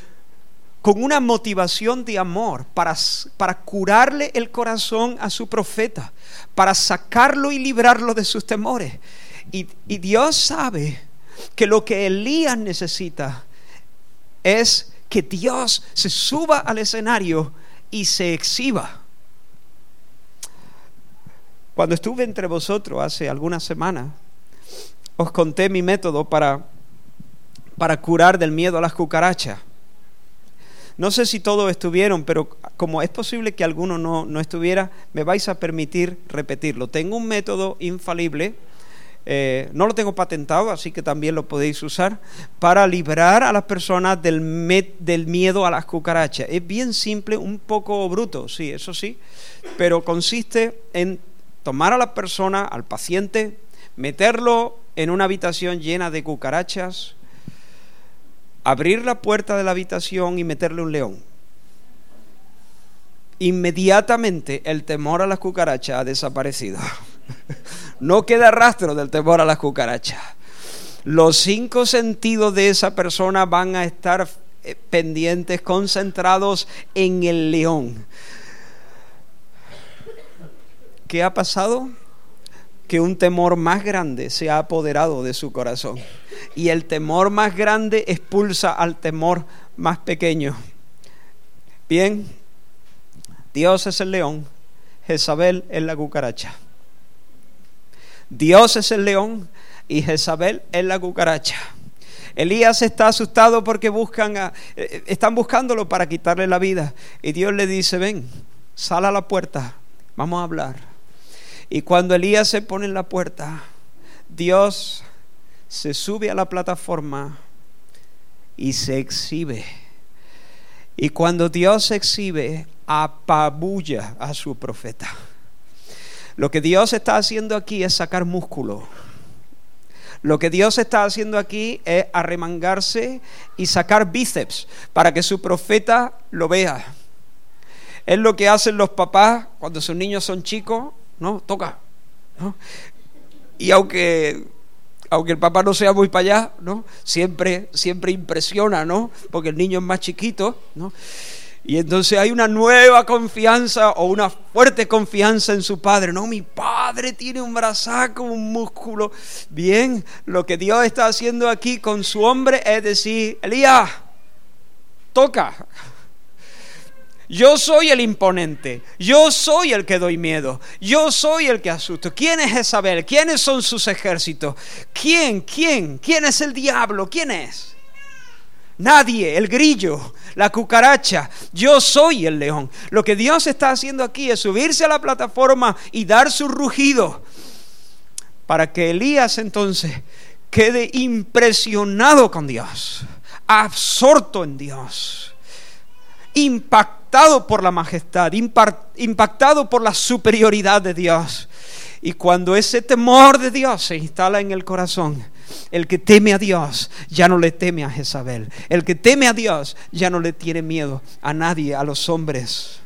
con una motivación de amor para, para curarle el corazón a su profeta, para sacarlo y librarlo de sus temores. Y, y Dios sabe que lo que Elías necesita es que Dios se suba al escenario y se exhiba. Cuando estuve entre vosotros hace algunas semanas, os conté mi método para, para curar del miedo a las cucarachas. No sé si todos estuvieron, pero como es posible que alguno no, no estuviera, me vais a permitir repetirlo. Tengo un método infalible, eh, no lo tengo patentado, así que también lo podéis usar, para librar a las personas del, del miedo a las cucarachas. Es bien simple, un poco bruto, sí, eso sí, pero consiste en tomar a la persona, al paciente, meterlo en una habitación llena de cucarachas, abrir la puerta de la habitación y meterle un león. Inmediatamente el temor a las cucarachas ha desaparecido. No queda rastro del temor a las cucarachas. Los cinco sentidos de esa persona van a estar eh, pendientes, concentrados en el león. ¿Qué ha pasado? Que un temor más grande se ha apoderado de su corazón y el temor más grande expulsa al temor más pequeño. Bien, Dios es el león, Jezabel es la cucaracha. Dios es el león y Jezabel es la cucaracha. Elías está asustado porque buscan a, eh, están buscándolo para quitarle la vida. Y Dios le dice, ven, sal a la puerta, vamos a hablar. Y cuando Elías se pone en la puerta, Dios se sube a la plataforma y se exhibe. Y cuando Dios se exhibe, apabulla a su profeta. Lo que Dios está haciendo aquí es sacar músculo. Lo que Dios está haciendo aquí es arremangarse y sacar bíceps para que su profeta lo vea. Es lo que hacen los papás cuando sus niños son chicos, ¿no? Toca. Y aunque aunque el papá no sea muy para allá, ¿no? Siempre, siempre impresiona, ¿no? Porque el niño es más chiquito, ¿no? Y entonces hay una nueva confianza o una fuerte confianza en su padre. No, mi padre tiene un brazaco, un músculo. Bien, lo que Dios está haciendo aquí con su hombre es decir, Elías, toca. Yo soy el imponente, yo soy el que doy miedo, yo soy el que asusto. ¿Quién es Jezabel? ¿Quiénes son sus ejércitos? ¿Quién? ¿Quién? ¿Quién es el diablo? ¿Quién es? Nadie, el grillo, la cucaracha, yo soy el león. Lo que Dios está haciendo aquí es subirse a la plataforma y dar su rugido para que Elías entonces quede impresionado con Dios, absorto en Dios, impactado impactado por la majestad, impactado por la superioridad de Dios. Y cuando ese temor de Dios se instala en el corazón, el que teme a Dios ya no le teme a Jezabel. El que teme a Dios ya no le tiene miedo a nadie, a los hombres.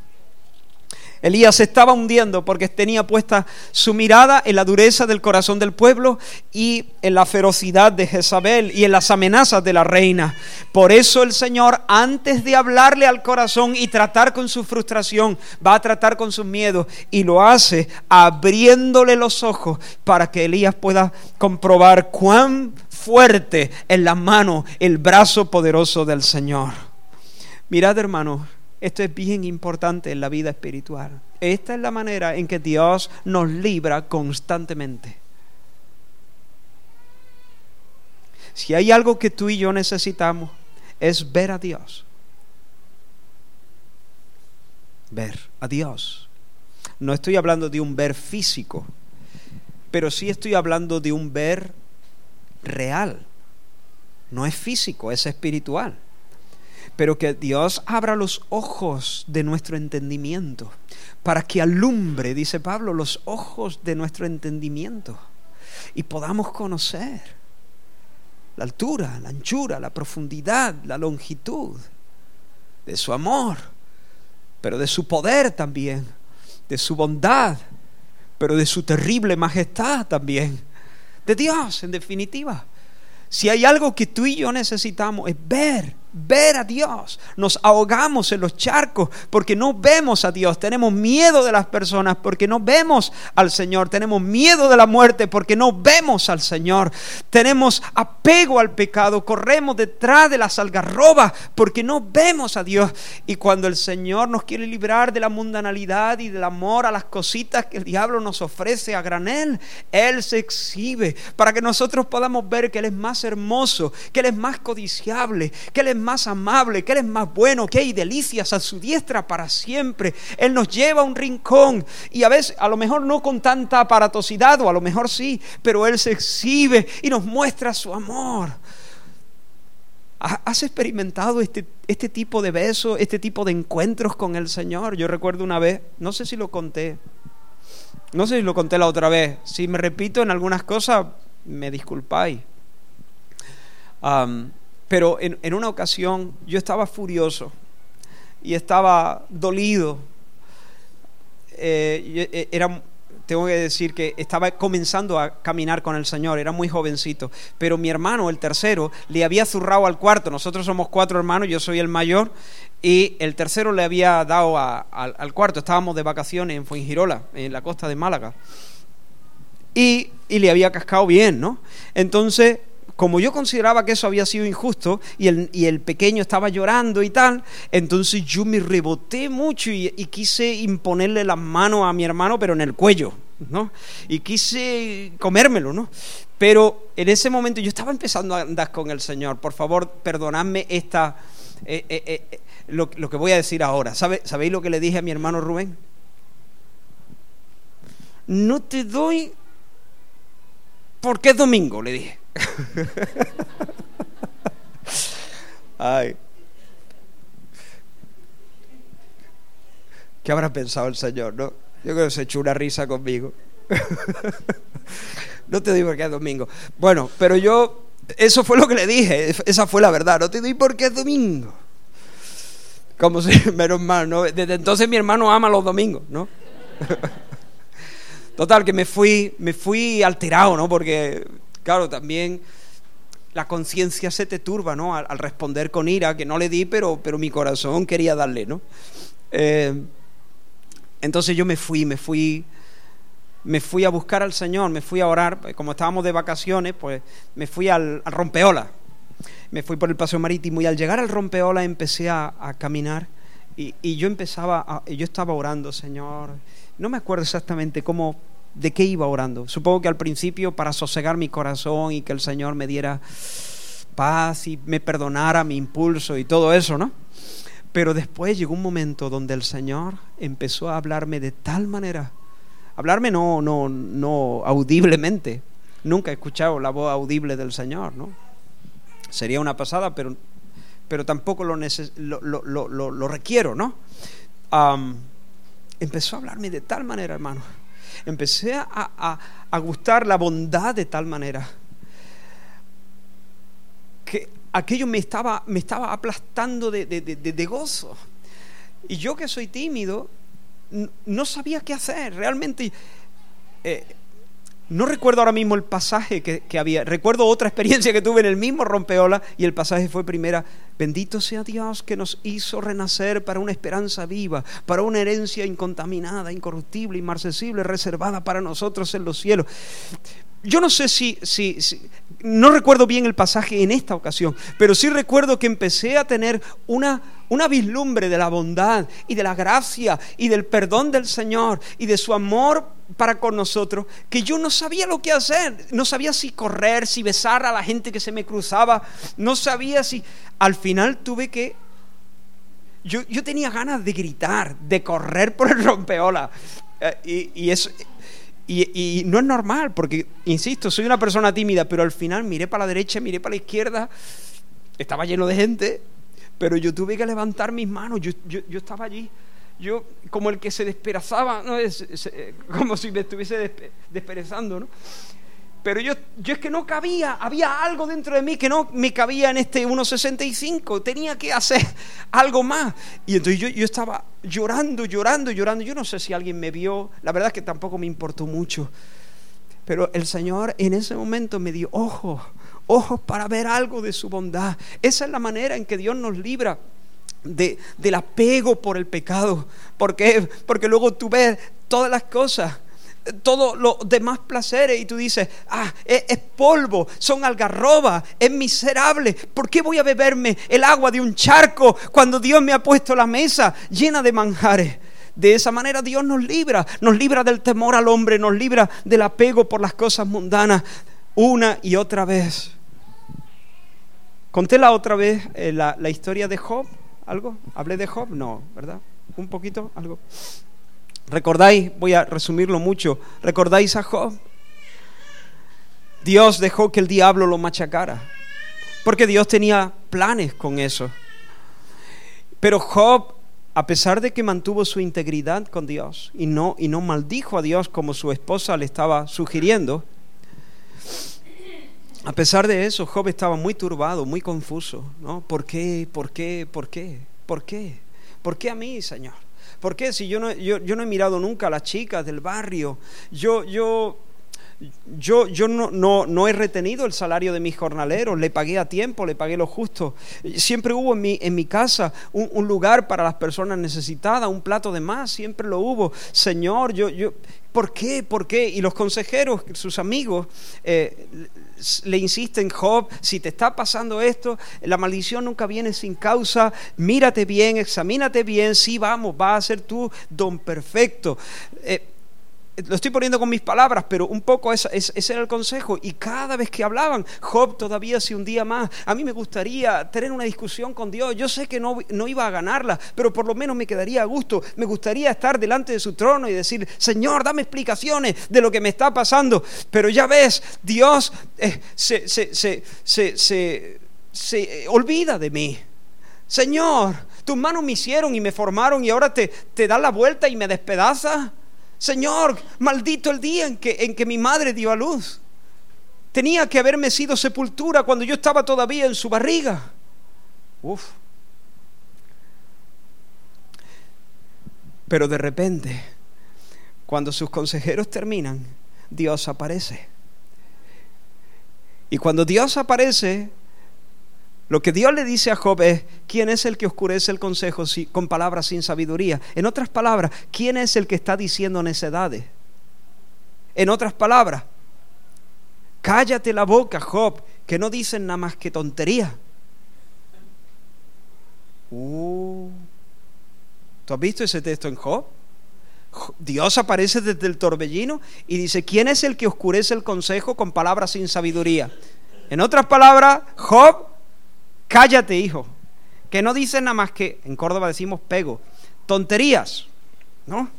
Elías se estaba hundiendo porque tenía puesta su mirada en la dureza del corazón del pueblo y en la ferocidad de Jezabel y en las amenazas de la reina. Por eso el Señor, antes de hablarle al corazón y tratar con su frustración, va a tratar con sus miedos y lo hace abriéndole los ojos para que Elías pueda comprobar cuán fuerte en la mano el brazo poderoso del Señor. Mirad, hermano, esto es bien importante en la vida espiritual. Esta es la manera en que Dios nos libra constantemente. Si hay algo que tú y yo necesitamos, es ver a Dios. Ver a Dios. No estoy hablando de un ver físico, pero sí estoy hablando de un ver real. No es físico, es espiritual pero que Dios abra los ojos de nuestro entendimiento, para que alumbre, dice Pablo, los ojos de nuestro entendimiento y podamos conocer la altura, la anchura, la profundidad, la longitud de su amor, pero de su poder también, de su bondad, pero de su terrible majestad también, de Dios en definitiva. Si hay algo que tú y yo necesitamos es ver ver a Dios. Nos ahogamos en los charcos porque no vemos a Dios. Tenemos miedo de las personas porque no vemos al Señor. Tenemos miedo de la muerte porque no vemos al Señor. Tenemos apego al pecado. Corremos detrás de las algarrobas porque no vemos a Dios. Y cuando el Señor nos quiere librar de la mundanalidad y del amor a las cositas que el diablo nos ofrece a granel, Él se exhibe para que nosotros podamos ver que Él es más hermoso, que Él es más codiciable, que Él es amable, que Él es más bueno, que hay delicias a su diestra para siempre. Él nos lleva a un rincón y a veces, a lo mejor no con tanta aparatosidad, o a lo mejor sí, pero Él se exhibe y nos muestra su amor. ¿Has experimentado este, este tipo de besos, este tipo de encuentros con el Señor? Yo recuerdo una vez, no sé si lo conté, no sé si lo conté la otra vez. Si me repito en algunas cosas, me disculpáis. Pero en, una ocasión yo estaba furioso y estaba dolido. Eh, eh, era, tengo que decir que estaba comenzando a caminar con el Señor, era muy jovencito, pero mi hermano, el tercero, le había zurrado al cuarto, nosotros somos cuatro hermanos, yo soy el mayor, y el tercero le había dado al cuarto, estábamos de vacaciones en Fuengirola, en la costa de Málaga, y, y le había cascado bien, ¿no? Entonces como yo consideraba que eso había sido injusto y el, pequeño estaba llorando y tal, entonces yo me reboté mucho y, quise imponerle las manos a mi hermano, pero en el cuello, ¿no? Y quise comérmelo, ¿no? Pero en ese momento yo estaba empezando a andar con el Señor. Por favor, perdonadme esta, eh, eh, eh, lo, que voy a decir ahora. ¿Sabe, ¿Sabéis lo que le dije a mi hermano Rubén? No te doy porque es domingo, le dije. Ay. ¿Qué habrá pensado el Señor, no? Yo creo que se echó una risa conmigo. no te doy porque es domingo. Bueno, pero yo, eso fue lo que le dije, esa fue la verdad. No te doy porque es domingo. Como si, menos mal, ¿no? Desde entonces mi hermano ama los domingos, ¿no? Total, que me fui, me fui alterado, ¿no? Porque Claro, también la conciencia se te turba, ¿no? Al, responder con ira, que no le di, pero, pero mi corazón quería darle, ¿no? Eh, entonces yo me fui, me fui, me fui a buscar al Señor, me fui a orar, como estábamos de vacaciones, pues me fui al, rompeola, me fui por el paseo marítimo y al llegar al rompeola empecé a, caminar y, yo empezaba, yo estaba orando, Señor, no me acuerdo exactamente cómo de qué iba orando. Supongo que al principio para sosegar mi corazón y que el Señor me diera paz y me perdonara mi impulso y todo eso, ¿no? Pero después llegó un momento donde el Señor empezó a hablarme de tal manera, hablarme no, no, no audiblemente. Nunca he escuchado la voz audible del Señor, ¿no? Sería una pasada, pero, pero tampoco lo, lo, lo, requiero, ¿no? empezó a hablarme de tal manera, hermano empecé a, gustar la bondad de tal manera que aquello me estaba, me estaba aplastando de, gozo. Y yo que soy tímido, no sabía qué hacer. Realmente eh, no recuerdo ahora mismo el pasaje que, había. Recuerdo otra experiencia que tuve en el mismo rompeola y el pasaje fue primera. Bendito sea Dios que nos hizo renacer para una esperanza viva, para una herencia incontaminada, incorruptible, inmarcesible, reservada para nosotros en los cielos. Yo no sé si, si, no recuerdo bien el pasaje en esta ocasión, pero sí recuerdo que empecé a tener una, una vislumbre de la bondad y de la gracia y del perdón del Señor y de su amor para con nosotros, que yo no sabía lo que hacer, no sabía si correr, si besar a la gente que se me cruzaba, no sabía si... Al final tuve que... Yo, yo tenía ganas de gritar, de correr por el rompeola. Eh, y, y eso... Y, y, no es normal, porque, insisto, soy una persona tímida, pero al final miré para la derecha, miré para la izquierda, estaba lleno de gente, pero yo tuve que levantar mis manos, yo, yo, yo estaba allí yo como el que se despedazaba, ¿no? como si me estuviese desperezando, ¿no? Pero yo, yo es que no cabía, había algo dentro de mí que no me cabía en este 1,65, tenía que hacer algo más. Y entonces yo, yo estaba llorando, llorando, llorando. Yo no sé si alguien me vio, la verdad es que tampoco me importó mucho. Pero el Señor en ese momento me dio, ojo, ojos para ver algo de su bondad. Esa es la manera en que Dios nos libra de, del apego por el pecado. Porque luego tú ves todas las cosas todos los demás placeres y tú dices, ah, es, polvo, son algarrobas, es miserable. ¿Por qué voy a beberme el agua de un charco cuando Dios me ha puesto la mesa llena de manjares? De esa manera Dios nos libra, nos libra del temor al hombre, nos libra del apego por las cosas mundanas una y otra vez. Conté la otra vez eh, la, la historia de Job, ¿algo? ¿Hablé de Job? No, ¿verdad? Un poquito, algo. ¿Recordáis? Voy a resumirlo mucho. ¿Recordáis a Job? Dios dejó que el diablo lo machacara, porque Dios tenía planes con eso. Pero Job, a pesar de que mantuvo su integridad con Dios y no, y no maldijo a Dios como su esposa le estaba sugiriendo, a pesar de eso, Job estaba muy turbado, muy confuso. ¿no? ¿Por qué? ¿Por qué? ¿Por qué? ¿Por qué? ¿Por qué a mí, Señor? ¿Por qué? Si yo no, yo, no he mirado nunca a las chicas del barrio, yo, yo, yo, yo no, no, no, he retenido el salario de mis jornaleros, le pagué a tiempo, le pagué lo justo. Siempre hubo en mi, en mi casa un, un, lugar para las personas necesitadas, un plato de más, siempre lo hubo. Señor, yo, yo, ¿por qué? ¿Por qué? Y los consejeros, sus amigos, eh, le insisten, Job, si te está pasando esto, la maldición nunca viene sin causa, mírate bien, examínate bien, sí, vamos, va a ser tu don perfecto. Eh, lo estoy poniendo con mis palabras, pero un poco ese, era el consejo. Y cada vez que hablaban, Job todavía se hundía más. A mí me gustaría tener una discusión con Dios. Yo sé que no, no, iba a ganarla, pero por lo menos me quedaría a gusto. Me gustaría estar delante de su trono y decir, Señor, dame explicaciones de lo que me está pasando. Pero ya ves, Dios eh, se, se, se, se, olvida de mí. Señor, tus manos me hicieron y me formaron y ahora te, te das la vuelta y me despedazas. Señor, maldito el día en que, en que mi madre dio a luz. Tenía que haberme sido sepultura cuando yo estaba todavía en su barriga. Uf. Pero de repente, cuando sus consejeros terminan, Dios aparece. Y cuando Dios aparece, lo que Dios le dice a Job es, ¿quién es el que oscurece el consejo con palabras sin sabiduría? En otras palabras, ¿quién es el que está diciendo necedades? En otras palabras, cállate la boca, Job, que no dicen nada más que tontería. Uh, ¿Tú has visto ese texto en Job? Dios aparece desde el torbellino y dice, ¿quién es el que oscurece el consejo con palabras sin sabiduría? En otras palabras, Job cállate hijo, que no dice nada más que, en Córdoba decimos pego, tonterías, ¿no?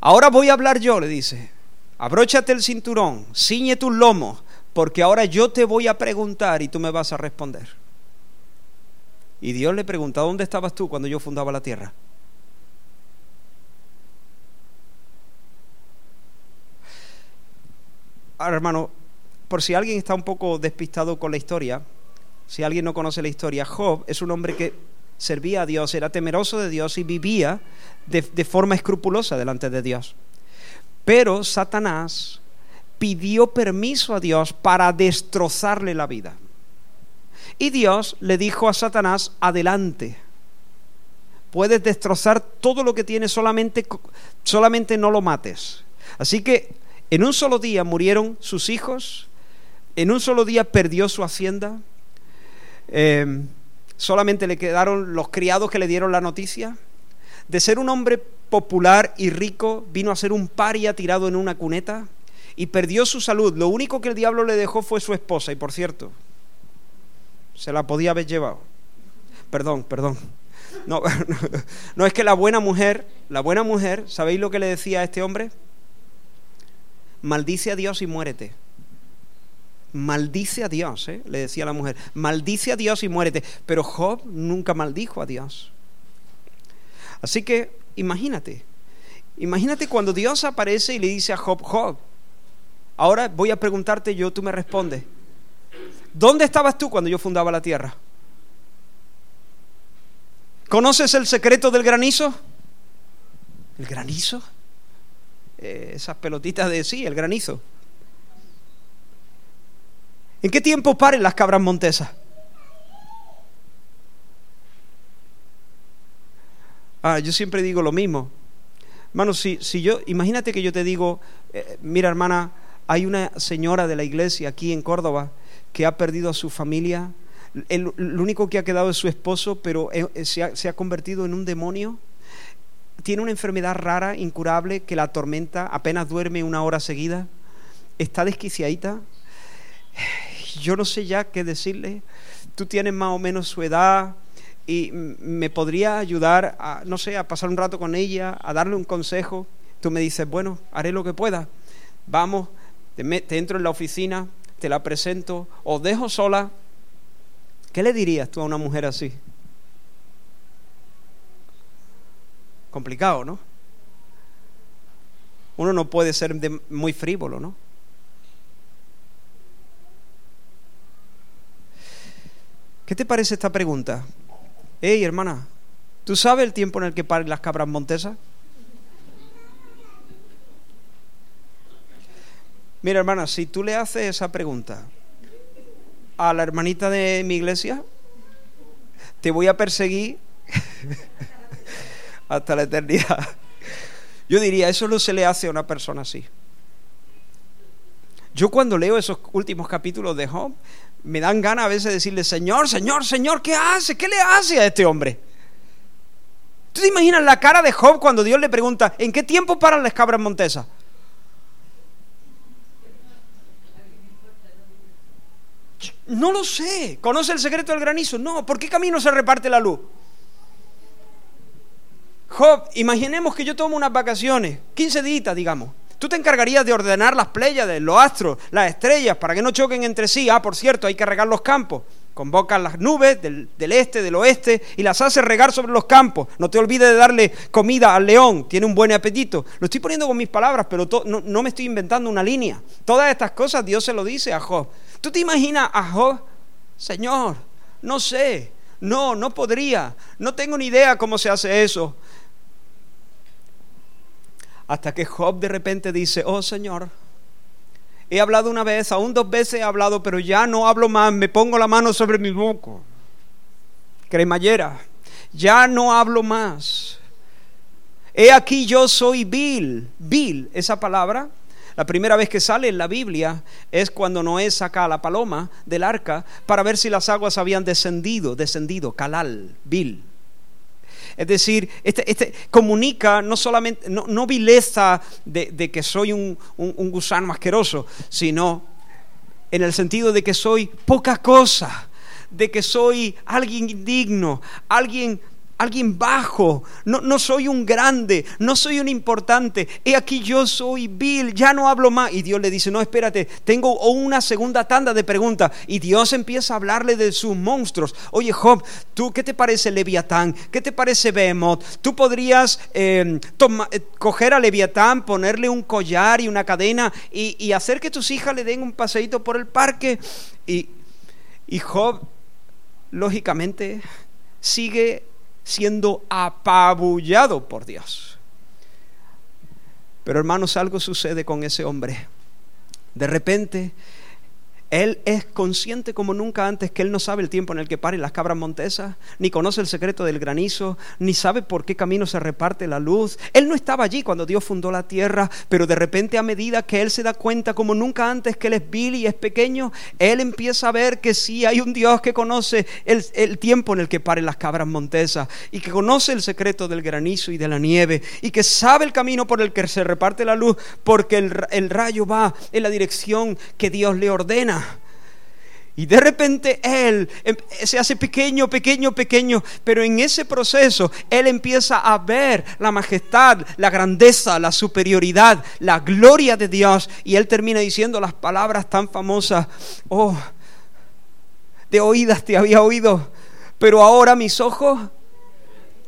Ahora voy a hablar yo, le dice, abróchate el cinturón, ciñe tus lomos, porque ahora yo te voy a preguntar y tú me vas a responder. Y Dios le pregunta, ¿dónde estabas tú cuando yo fundaba la tierra? Ahora, hermano, por si alguien está un poco despistado con la historia, si alguien no conoce la historia, Job es un hombre que servía a Dios, era temeroso de Dios y vivía de, forma escrupulosa delante de Dios. Pero Satanás pidió permiso a Dios para destrozarle la vida. Y Dios le dijo a Satanás, adelante, puedes destrozar todo lo que tienes, solamente, solamente no lo mates. Así que en un solo día murieron sus hijos, en un solo día perdió su hacienda. Eh, solamente le quedaron los criados que le dieron la noticia. De ser un hombre popular y rico, vino a ser un paria tirado en una cuneta y perdió su salud. Lo único que el diablo le dejó fue su esposa, y por cierto, se la podía haber llevado. Perdón, perdón. No, no es que la buena mujer, la buena mujer, ¿sabéis lo que le decía a este hombre? Maldice a Dios y muérete maldice a Dios, ¿eh? le decía la mujer, maldice a Dios y muérete. Pero Job nunca maldijo a Dios. Así que imagínate, imagínate cuando Dios aparece y le dice a Job, Job, ahora voy a preguntarte yo, tú me respondes, ¿dónde estabas tú cuando yo fundaba la tierra? ¿Conoces el secreto del granizo? ¿El granizo? Eh, esas pelotitas de sí, el granizo. ¿En qué tiempo paren las cabras montesas? Ah, yo siempre digo lo mismo. Hermano, si, si yo, imagínate que yo te digo, eh, mira hermana, hay una señora de la iglesia aquí en Córdoba que ha perdido a su familia. El, lo único que ha quedado es su esposo, pero eh, eh, se, ha, se ha convertido en un demonio. Tiene una enfermedad rara, incurable, que la atormenta, apenas duerme una hora seguida. Está desquiciadita. Yo no sé ya qué decirle. Tú tienes más o menos su edad, y me podría ayudar a, no sé, a pasar un rato con ella, a darle un consejo. Tú me dices, bueno, haré lo que pueda. Vamos, te, entro en la oficina, te la presento, os dejo sola. ¿Qué le dirías tú a una mujer así? Complicado, ¿no? Uno no puede ser muy frívolo, ¿no? ¿Qué te parece esta pregunta? Hey, hermana, ¿tú sabes el tiempo en el que paren las cabras montesas? Mira, hermana, si tú le haces esa pregunta a la hermanita de mi iglesia, te voy a perseguir hasta la eternidad. Yo diría, eso no se le hace a una persona así. Yo cuando leo esos últimos capítulos de Job, me dan ganas a veces de decirle, Señor, Señor, Señor, ¿qué hace? ¿Qué le hace a este hombre? ¿Tú te imaginas la cara de Job cuando Dios le pregunta, ¿en qué tiempo paran las cabras montesas? No lo sé. ¿Conoce el secreto del granizo? No. ¿Por qué camino se reparte la luz? Job, imaginemos que yo tomo unas vacaciones, 15 días, digamos. Tú te encargarías de ordenar las pléyades, los astros, las estrellas, para que no choquen entre sí. Ah, por cierto, hay que regar los campos. Convocas las nubes del, este, del oeste y las haces regar sobre los campos. No te olvides de darle comida al león, tiene un buen apetito. Lo estoy poniendo con mis palabras, pero no, no me estoy inventando una línea. Todas estas cosas Dios se lo dice a Job. ¿Tú te imaginas a Job? Señor, no sé, no, no podría, no tengo ni idea cómo se hace eso. Hasta que Job de repente dice, oh Señor, he hablado una vez, aún dos veces he hablado, pero ya no hablo más, me pongo la mano sobre mi boca. Cremallera, ya no hablo más. He aquí yo soy vil, vil, esa palabra. La primera vez que sale en la Biblia es cuando Noé saca a la paloma del arca para ver si las aguas habían descendido, descendido, calal, vil. Es decir, este, este comunica no solamente, no, vileza de, que soy un, un gusano asqueroso, sino en el sentido de que soy poca cosa, de que soy alguien indigno, alguien alguien bajo, no, no, soy un grande, no soy un importante, he aquí yo soy Bill, ya no hablo más. Y Dios le dice, no, espérate, tengo una segunda tanda de preguntas. Y Dios empieza a hablarle de sus monstruos. Oye Job, ¿tú qué te parece Leviatán? ¿Qué te parece Behemoth? Tú podrías em, eh, coger a Leviatán, ponerle un collar y una cadena y, hacer que tus hijas le den un paseíto por el parque. Y Job, lógicamente, sigue siendo apabullado por Dios. Pero hermanos, algo sucede con ese hombre. De repente él es consciente como nunca antes que él no sabe el tiempo en el que paren las cabras montesas, ni conoce el secreto del granizo, ni sabe por qué camino se reparte la luz. Él no estaba allí cuando Dios fundó la tierra, pero de repente a medida que él se da cuenta como nunca antes que él es vil y es pequeño, él empieza a ver que sí hay un Dios que conoce el, tiempo en el que paren las cabras montesas y que conoce el secreto del granizo y de la nieve y que sabe el camino por el que se reparte la luz porque el, el rayo va en la dirección que Dios le ordena. Y de repente Él em, se hace pequeño, pequeño, pequeño, pero en ese proceso Él empieza a ver la majestad, la grandeza, la superioridad, la gloria de Dios. Y Él termina diciendo las palabras tan famosas, oh, de oídas te había oído, pero ahora mis ojos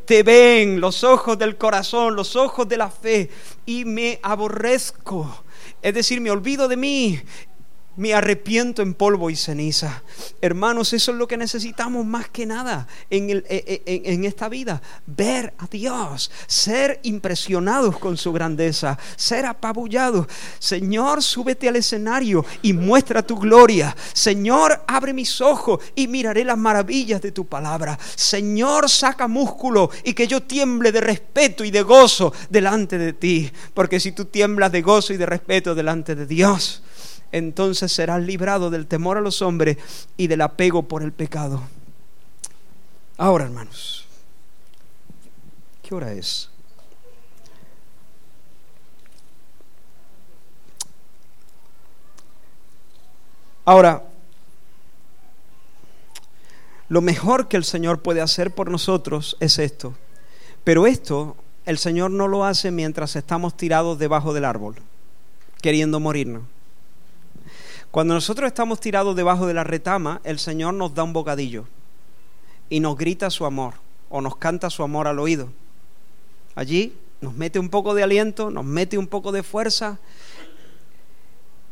te ven, los ojos del corazón, los ojos de la fe, y me aborrezco. Es decir, me olvido de mí me arrepiento en polvo y ceniza. Hermanos, eso es lo que necesitamos más que nada en, el, e, e, en, esta vida. Ver a Dios, ser impresionados con su grandeza, ser apabullados. Señor, súbete al escenario y muestra tu gloria. Señor, abre mis ojos y miraré las maravillas de tu palabra. Señor, saca músculo y que yo tiemble de respeto y de gozo delante de ti. Porque si tú tiemblas de gozo y de respeto delante de Dios, entonces serás librado del temor a los hombres y del apego por el pecado. Ahora, hermanos, ¿qué hora es? Ahora, lo mejor que el Señor puede hacer por nosotros es esto. Pero esto el Señor no lo hace mientras estamos tirados debajo del árbol, queriendo morirnos. Cuando nosotros estamos tirados debajo de la retama, el Señor nos da un bocadillo y nos grita su amor o nos canta su amor al oído. Allí nos mete un poco de aliento, nos mete un poco de fuerza,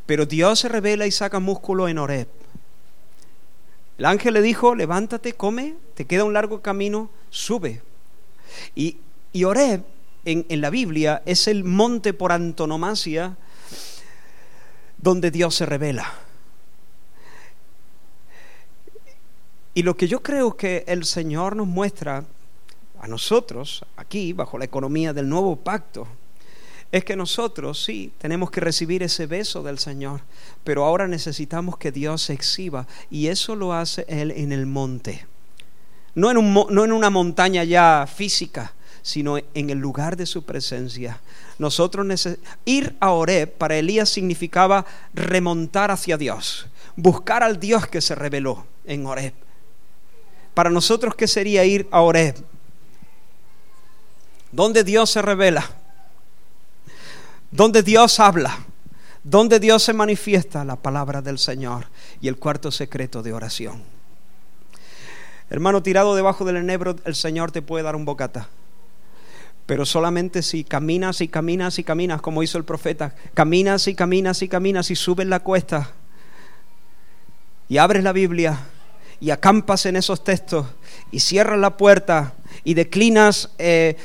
pero Dios se revela y saca músculo en Oreb. El ángel le dijo, levántate, come, te queda un largo camino, sube. Y, y Oreb en, en la Biblia es el monte por antonomasia donde Dios se revela. Y lo que yo creo que el Señor nos muestra a nosotros, aquí, bajo la economía del nuevo pacto, es que nosotros sí tenemos que recibir ese beso del Señor, pero ahora necesitamos que Dios se exhiba y eso lo hace Él en el monte, no en, un, no en una montaña ya física, sino en el lugar de su presencia. Nosotros ir a Oreb para Elías significaba remontar hacia Dios, buscar al Dios que se reveló en Oreb. Para nosotros, ¿qué sería ir a Oreb? Donde Dios se revela, donde Dios habla, donde Dios se manifiesta la palabra del Señor y el cuarto secreto de oración. Hermano, tirado debajo del enebro, el Señor te puede dar un bocata. Pero solamente si caminas y caminas y caminas, como hizo el profeta, caminas y caminas y caminas y subes la cuesta y abres la Biblia y acampas en esos textos y cierras la puerta y declinas eh,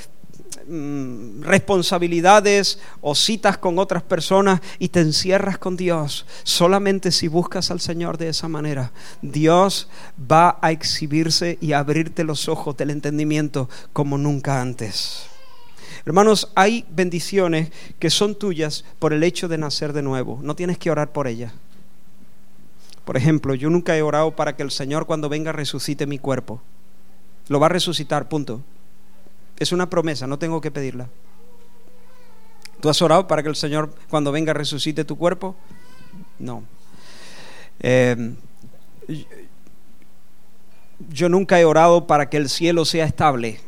mm, responsabilidades o citas con otras personas y te encierras con Dios. Solamente si buscas al Señor de esa manera, Dios va a exhibirse y a abrirte los ojos del entendimiento como nunca antes. Hermanos, hay bendiciones que son tuyas por el hecho de nacer de nuevo. No tienes que orar por ellas. Por ejemplo, yo nunca he orado para que el Señor cuando venga resucite mi cuerpo. Lo va a resucitar, punto. Es una promesa, no tengo que pedirla. ¿Tú has orado para que el Señor cuando venga resucite tu cuerpo? No. Eh, yo nunca he orado para que el cielo sea estable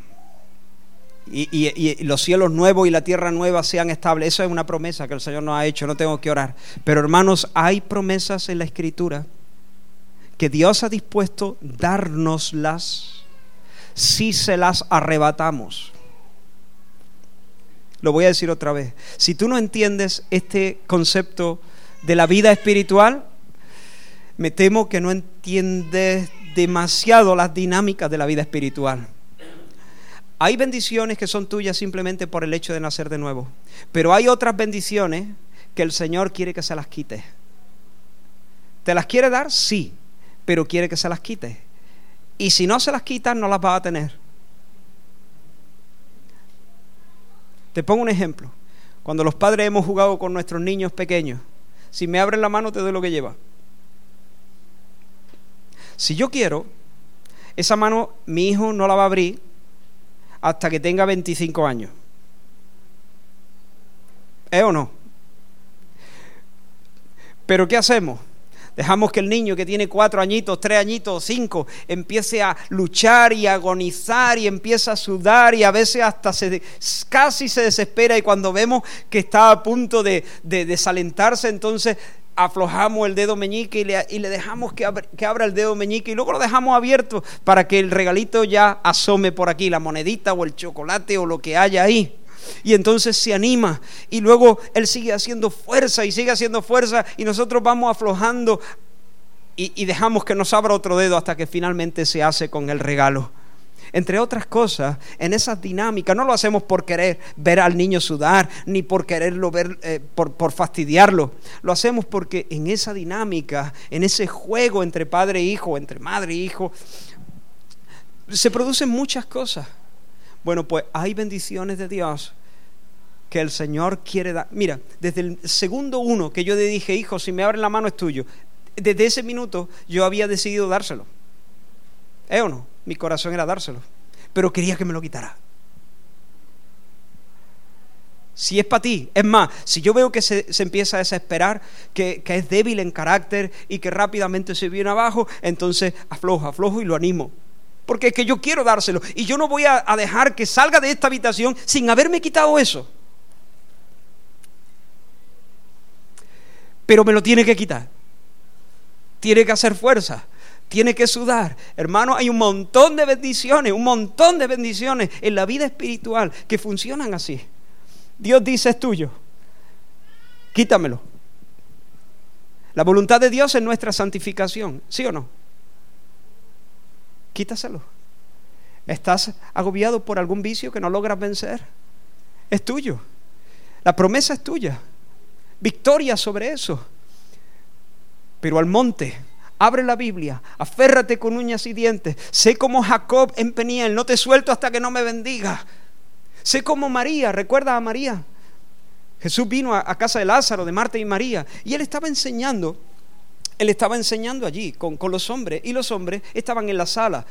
y, los cielos nuevos y la tierra nueva sean estables. Eso es una promesa que el Señor nos ha hecho, no tengo que orar. Pero hermanos, hay promesas en la Escritura que Dios ha dispuesto dárnoslas si se las arrebatamos. Lo voy a decir otra vez. Si tú no entiendes este concepto de la vida espiritual, me temo que no entiendes demasiado las dinámicas de la vida espiritual. Hay bendiciones que son tuyas simplemente por el hecho de nacer de nuevo, pero hay otras bendiciones que el Señor quiere que se las quite. ¿Te las quiere dar? Sí, pero quiere que se las quite. Y si no se las quitas, no las vas a tener. Te pongo un ejemplo. Cuando los padres hemos jugado con nuestros niños pequeños, si me abren la mano te doy lo que lleva. Si yo quiero, esa mano mi hijo no la va a abrir hasta que tenga 25 años. ¿Es o no? Pero ¿qué hacemos? Dejamos que el niño que tiene cuatro añitos, tres añitos, cinco, empiece a luchar y agonizar y empieza a sudar y a veces hasta se, casi se desespera y cuando vemos que está a punto de, desalentarse, entonces aflojamos el dedo meñique y le, y le dejamos que, que, abra el dedo meñique y luego lo dejamos abierto para que el regalito ya asome por aquí, la monedita o el chocolate o lo que haya ahí. Y entonces se anima y luego él sigue haciendo fuerza y sigue haciendo fuerza y nosotros vamos aflojando y, y dejamos que nos abra otro dedo hasta que finalmente se hace con el regalo. Entre otras cosas, en esas dinámicas, no lo hacemos por querer ver al niño sudar, ni por quererlo ver, eh, por, por fastidiarlo. Lo hacemos porque en esa dinámica, en ese juego entre padre e hijo, entre madre e hijo, se producen muchas cosas. Bueno, pues hay bendiciones de Dios que el Señor quiere dar. Mira, desde el segundo uno que yo le dije, hijo, si me abren la mano es tuyo, desde ese minuto yo había decidido dárselo. ¿Eh o no? Mi corazón era dárselo. Pero quería que me lo quitara. Si es para ti, es más, si yo veo que se, empieza a desesperar, que, que, es débil en carácter y que rápidamente se viene abajo, entonces aflojo, aflojo y lo animo. Porque es que yo quiero dárselo y yo no voy a dejar que salga de esta habitación sin haberme quitado eso. Pero me lo tiene que quitar. Tiene que hacer fuerza tiene que sudar. Hermano, hay un montón de bendiciones, un montón de bendiciones en la vida espiritual que funcionan así. Dios dice es tuyo. Quítamelo. La voluntad de Dios es nuestra santificación, ¿sí o no? Quítaselo. ¿Estás agobiado por algún vicio que no logras vencer? Es tuyo. La promesa es tuya. Victoria sobre eso. Pero al monte Abre la Biblia, aférrate con uñas y dientes. Sé como Jacob en Peniel, no te suelto hasta que no me bendiga. Sé como María, recuerda a María. Jesús vino a, casa de Lázaro, de Marta y María, y él estaba enseñando, él estaba enseñando allí con, con los hombres, y los hombres estaban en la sala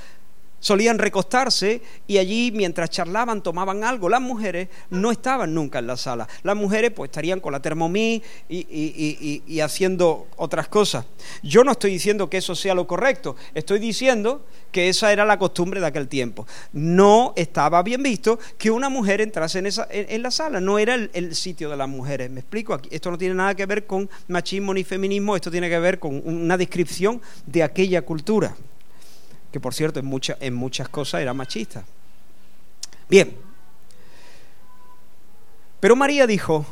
solían recostarse y allí mientras charlaban tomaban algo. Las mujeres no estaban nunca en la sala. Las mujeres pues estarían con la termomí y, y, haciendo otras cosas. Yo no estoy diciendo que eso sea lo correcto, estoy diciendo que esa era la costumbre de aquel tiempo. No estaba bien visto que una mujer entrase en, esa, en, la sala, no era el, el, sitio de las mujeres. Me explico, aquí, esto no tiene nada que ver con machismo ni feminismo, esto tiene que ver con una descripción de aquella cultura que por cierto en, en muchas cosas era machista. Bien, pero María dijo,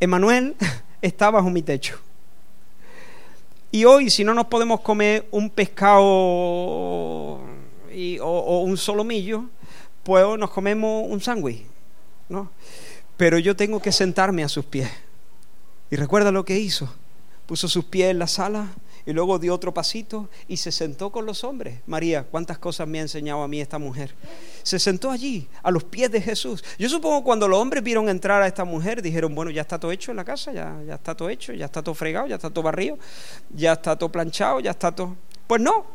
Emanuel está bajo mi techo. Y hoy, si no nos podemos comer un pescado o, un solomillo, pues nos comemos un sándwich, ¿no? Pero yo tengo que sentarme a sus pies. Y recuerda lo que hizo. Puso sus pies en la sala, y luego dio otro pasito y se sentó con los hombres. María, ¿cuántas cosas me ha enseñado a mí esta mujer? Se sentó allí, a los pies de Jesús. Yo supongo cuando los hombres vieron entrar a esta mujer, dijeron, bueno, ya está todo hecho en la casa, ya, ya está todo hecho, ya está todo fregado, ya está todo barrido, ya está todo planchado, ya está todo... Pues no,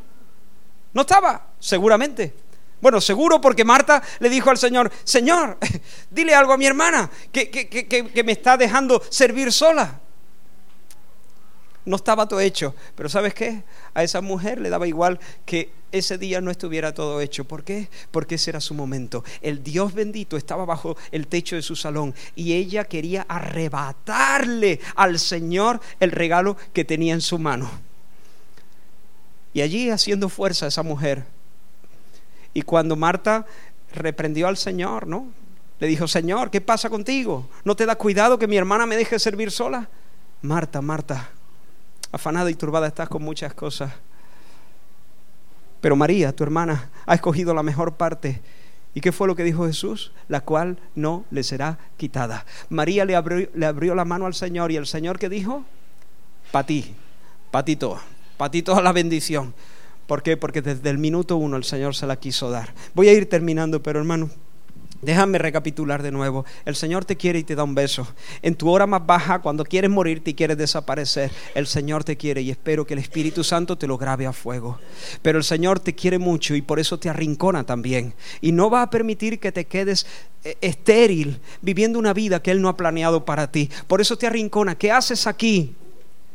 no estaba, seguramente. Bueno, seguro porque Marta le dijo al Señor, Señor, dile algo a mi hermana, que, que, que, que me está dejando servir sola no estaba todo hecho. Pero ¿sabes qué? A esa mujer le daba igual que ese día no estuviera todo hecho. ¿Por qué? Porque ese era su momento. El Dios bendito estaba bajo el techo de su salón y ella quería arrebatarle al Señor el regalo que tenía en su mano. Y allí haciendo fuerza esa mujer. Y cuando Marta reprendió al Señor, ¿no? Le dijo, Señor, ¿qué pasa contigo? ¿No te da cuidado que mi hermana me deje servir sola? Marta, Marta, afanada y turbada estás con muchas cosas. Pero María, tu hermana, ha escogido la mejor parte. ¿Y qué fue lo que dijo Jesús? La cual no le será quitada. María le abrió, le abrió la mano al Señor y el Señor que dijo, para ti, para ti toda, para ti toda la bendición. ¿Por qué? Porque desde el minuto uno el Señor se la quiso dar. Voy a ir terminando, pero hermano, Déjame recapitular de nuevo. El Señor te quiere y te da un beso. En tu hora más baja, cuando quieres morirte y quieres desaparecer, el Señor te quiere y espero que el Espíritu Santo te lo grabe a fuego. Pero el Señor te quiere mucho y por eso te arrincona también. Y no va a permitir que te quedes eh, estéril viviendo una vida que Él no ha planeado para ti. Por eso te arrincona. ¿Qué haces aquí?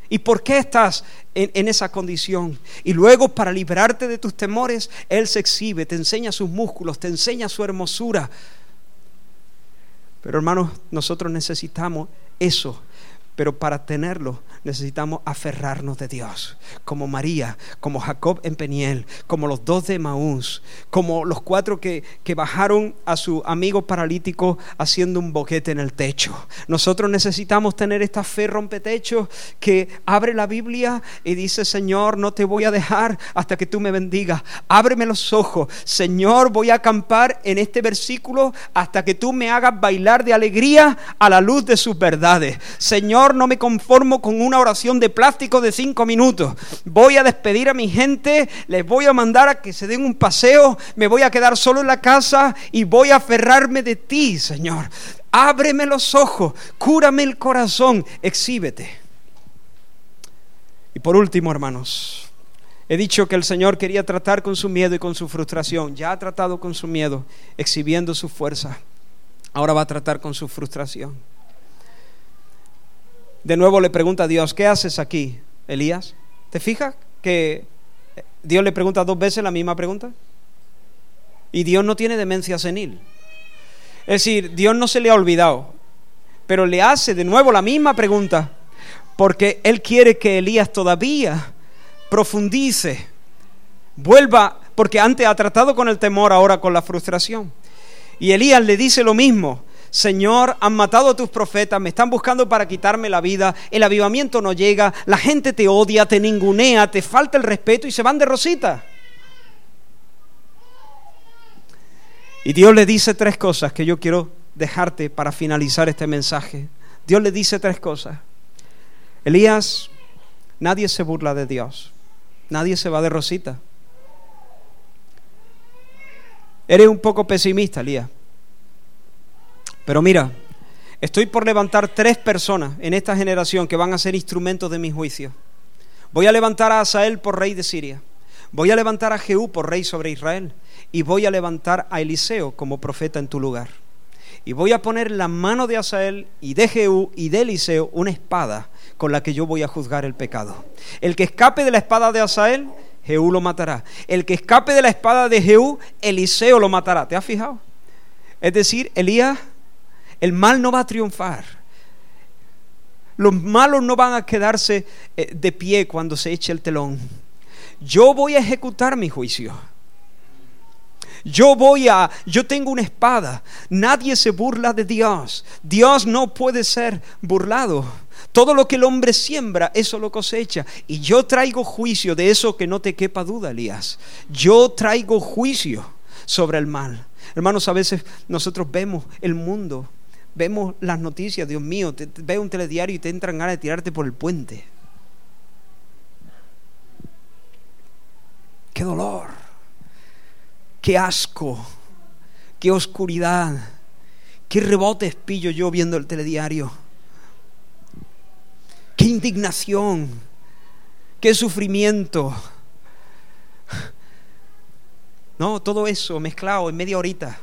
¿Y por qué estás en, esa condición? Y luego para liberarte de tus temores, Él se exhibe, te enseña sus músculos, te enseña su hermosura, pero hermanos, nosotros necesitamos eso pero para tenerlo necesitamos aferrarnos de Dios, como María, como Jacob en Peniel, como los dos de Maús, como los cuatro que, que bajaron a su amigo paralítico haciendo un boquete en el techo. Nosotros necesitamos tener esta fe rompetechos que abre la Biblia y dice, Señor, no te voy a dejar hasta que tú me bendigas. Ábreme los ojos. Señor, voy a acampar en este versículo hasta que tú me hagas bailar de alegría a la luz de sus verdades. Señor, no me conformo con una oración de plástico de cinco minutos. Voy a despedir a mi gente, les voy a mandar a que se den un paseo, me voy a quedar solo en la casa y voy a aferrarme de ti, Señor. Ábreme los ojos, cúrame el corazón, exhíbete. Y por último, hermanos, he dicho que el Señor quería tratar con su miedo y con su frustración. Ya ha tratado con su miedo, exhibiendo su fuerza. Ahora va a tratar con su frustración. De nuevo le pregunta a Dios, ¿qué haces aquí, Elías? ¿Te fijas que Dios le pregunta dos veces la misma pregunta? Y Dios no tiene demencia senil. Es decir, Dios no se le ha olvidado, pero le hace de nuevo la misma pregunta, porque Él quiere que Elías todavía profundice, vuelva, porque antes ha tratado con el temor, ahora con la frustración. Y Elías le dice lo mismo, Señor, han matado a tus profetas, me están buscando para quitarme la vida, el avivamiento no llega, la gente te odia, te ningunea, te falta el respeto y se van de rosita. Y Dios le dice tres cosas que yo quiero dejarte para finalizar este mensaje. Dios le dice tres cosas. Elías, nadie se burla de Dios, nadie se va de rosita. Eres un poco pesimista, Elías. Pero mira, estoy por levantar tres personas en esta generación que van a ser instrumentos de mi juicio. Voy a levantar a Asael por rey de Siria. Voy a levantar a Jehú por rey sobre Israel. Y voy a levantar a Eliseo como profeta en tu lugar. Y voy a poner la mano de Asael y de Jehú y de Eliseo una espada con la que yo voy a juzgar el pecado. El que escape de la espada de Asael, Jehú lo matará. El que escape de la espada de Jehú, Eliseo lo matará. ¿Te has fijado? Es decir, Elías el mal no va a triunfar. Los malos no van a quedarse eh, de pie cuando se eche el telón. Yo voy a ejecutar mi juicio. Yo voy a, yo tengo una espada. Nadie se burla de Dios. Dios no puede ser burlado. Todo lo que el hombre siembra, eso lo cosecha. Y yo traigo juicio de eso que no te quepa duda, Elías. Yo traigo juicio sobre el mal. Hermanos, a veces nosotros vemos el mundo vemos las noticias, Dios mío, te, veo un telediario y te entran ganas de tirarte por el puente. Qué dolor, qué asco, qué oscuridad, qué rebotes pillo yo viendo el telediario. Qué indignación, qué sufrimiento. No, todo eso mezclado en media horita.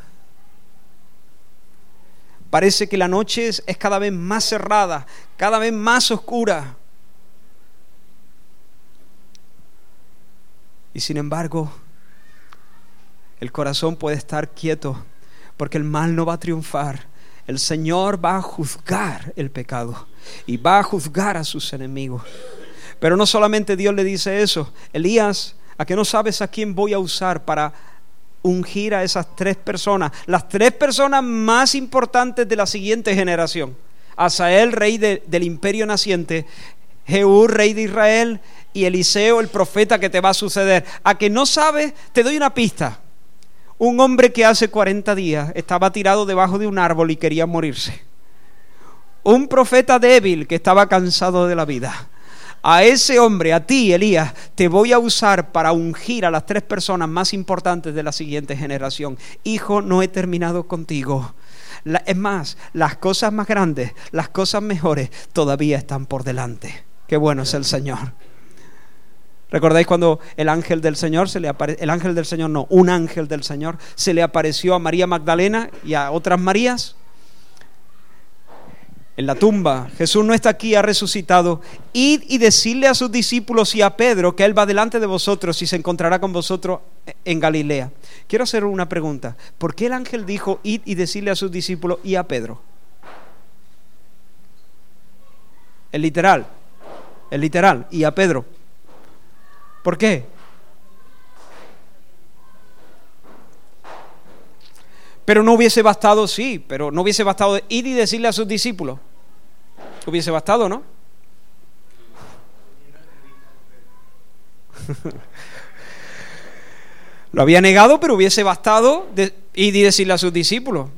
Parece que la noche es, cada vez más cerrada, cada vez más oscura. Y sin embargo, el corazón puede estar quieto porque el mal no va a triunfar. El Señor va a juzgar el pecado y va a juzgar a sus enemigos. Pero no solamente Dios le dice eso. Elías, ¿a que no sabes a quién voy a usar para ungir a esas tres personas, las tres personas más importantes de la siguiente generación. Asael, rey del imperio naciente, Jehú, rey de Israel, y Eliseo, el profeta que te va a suceder. A que no sabes, te doy una pista. Un hombre que hace 40 días estaba tirado debajo de un árbol y quería morirse. Un profeta débil que estaba cansado de la vida a ese hombre, a ti, Elías, te voy a usar para ungir a las tres personas más importantes de la siguiente generación. Hijo, no he terminado contigo. es más, las cosas más grandes, las cosas mejores todavía están por delante. Qué bueno es el Señor. ¿Recordáis cuando el ángel del Señor se le el ángel del Señor no, un ángel del Señor se le apareció a María Magdalena y a otras Marías? En la tumba. Jesús no está aquí, ha resucitado. Id y decirle a sus discípulos y a Pedro que Él va delante de vosotros y se encontrará con vosotros en Galilea. Quiero hacer una pregunta. ¿Por qué el ángel dijo id y decirle a sus discípulos y a Pedro? el literal, el literal, y a Pedro. ¿Por qué? Pero no hubiese bastado, sí, pero no hubiese bastado ir y decirle a sus discípulos. Hubiese bastado, ¿no? Lo había negado, pero hubiese bastado ir y decirle a sus discípulos.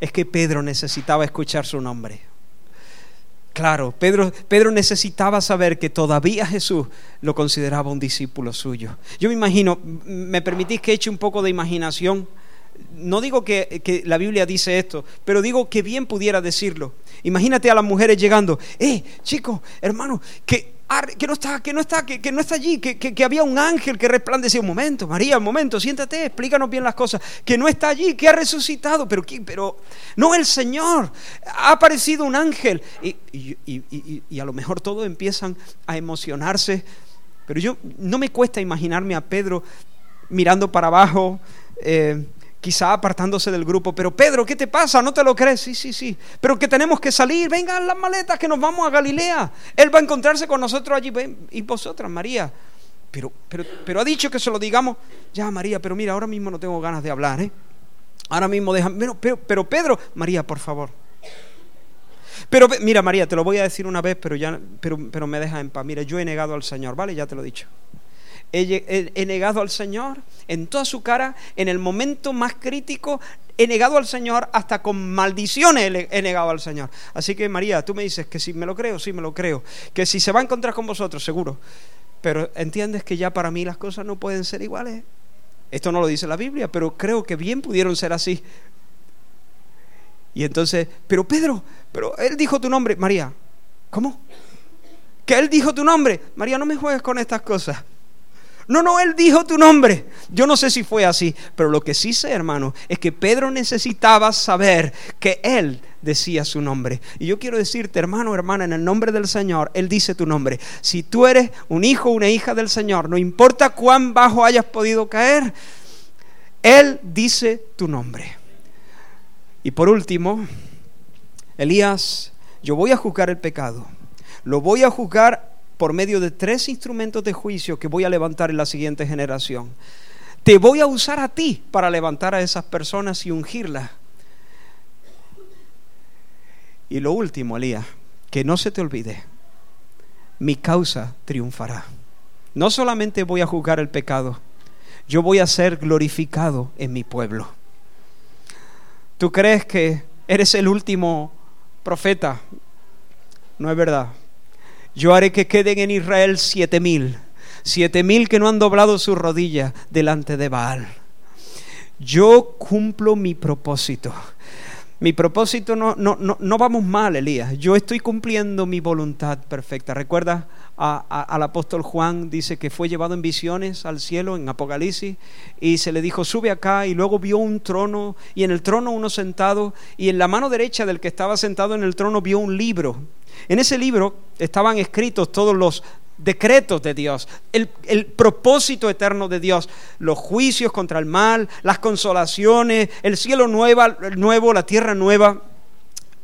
Es que Pedro necesitaba escuchar su nombre. Claro, Pedro, Pedro necesitaba saber que todavía Jesús lo consideraba un discípulo suyo. Yo me imagino, me permitís que eche un poco de imaginación. No digo que, que, la Biblia dice esto, pero digo que bien pudiera decirlo. Imagínate a las mujeres llegando, eh, chicos, hermano, que que no está, que no está, que, no está allí, que, había un ángel que resplandecía. Un momento, María, un momento, siéntate, explícanos bien las cosas. Que no está allí, que ha resucitado, pero, pero no el Señor. Ha aparecido un ángel. Y, a lo mejor todos empiezan a emocionarse. Pero yo no me cuesta imaginarme a Pedro mirando para abajo. Eh, quizá apartándose del grupo, pero Pedro, ¿qué te pasa? ¿No te lo crees? Sí, sí, sí, pero que tenemos que salir, vengan las maletas que nos vamos a Galilea. Él va a encontrarse con nosotros allí, y vosotras, María. Pero, pero, pero ha dicho que se lo digamos, ya María, pero mira, ahora mismo no tengo ganas de hablar, ¿eh? Ahora mismo dejan, pero, pero, Pedro, María, por favor. Pero mira, María, te lo voy a decir una vez, pero ya, pero, pero me deja en paz. Mira, yo he negado al Señor, ¿vale? Ya te lo he dicho he, negado al Señor en toda su cara, en el momento más crítico, he negado al Señor, hasta con maldiciones he, negado al Señor. Así que María, tú me dices que si me lo creo, sí me lo creo, que si se va a encontrar con vosotros, seguro. Pero entiendes que ya para mí las cosas no pueden ser iguales. Esto no lo dice la Biblia, pero creo que bien pudieron ser así. Y entonces, pero Pedro, pero él dijo tu nombre, María. ¿Cómo? Que él dijo tu nombre. María, no me juegues con estas cosas. No, no, él dijo tu nombre. Yo no sé si fue así, pero lo que sí sé, hermano, es que Pedro necesitaba saber que él decía su nombre. Y yo quiero decirte, hermano, hermana, en el nombre del Señor, Él dice tu nombre. Si tú eres un hijo una hija del Señor, no importa cuán bajo hayas podido caer, Él dice tu nombre. Y por último, Elías, yo voy a juzgar el pecado. Lo voy a juzgar por medio de tres instrumentos de juicio que voy a levantar en la siguiente generación. Te voy a usar a ti para levantar a esas personas y ungirlas. Y lo último, Elías, que no se te olvide, mi causa triunfará. No solamente voy a juzgar el pecado, yo voy a ser glorificado en mi pueblo. ¿Tú crees que eres el último profeta? No es verdad. Yo haré que queden en Israel siete mil, siete mil que no han doblado su rodilla delante de Baal. Yo cumplo mi propósito. Mi propósito no, no, no, no vamos mal, Elías. Yo estoy cumpliendo mi voluntad perfecta. ¿Recuerdas al apóstol Juan? Dice que fue llevado en visiones al cielo, en Apocalipsis, y se le dijo, sube acá, y luego vio un trono, y en el trono uno sentado, y en la mano derecha del que estaba sentado en el trono vio un libro en ese libro estaban escritos todos los decretos de Dios, el, propósito eterno de Dios, los juicios contra el mal, las consolaciones, el cielo nuevo, la tierra nueva,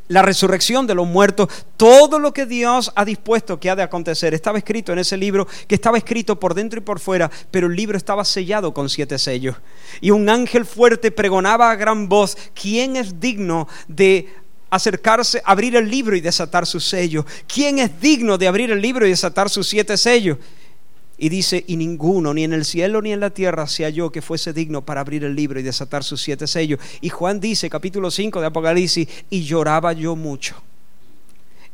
la resurrección de los muertos, todo lo que Dios ha dispuesto que ha de acontecer. Estaba escrito en ese libro, que estaba escrito por dentro y por fuera, pero el libro estaba sellado con siete sellos. Y un ángel fuerte pregonaba a gran voz, ¿quién es digno de acercarse, abrir el libro y desatar su sello. ¿Quién es digno de abrir el libro y desatar sus siete sellos? Y dice, y ninguno, ni en el cielo ni en la tierra, sea yo que fuese digno para abrir el libro y desatar sus siete sellos. Y Juan dice, capítulo 5 de Apocalipsis, y lloraba yo mucho.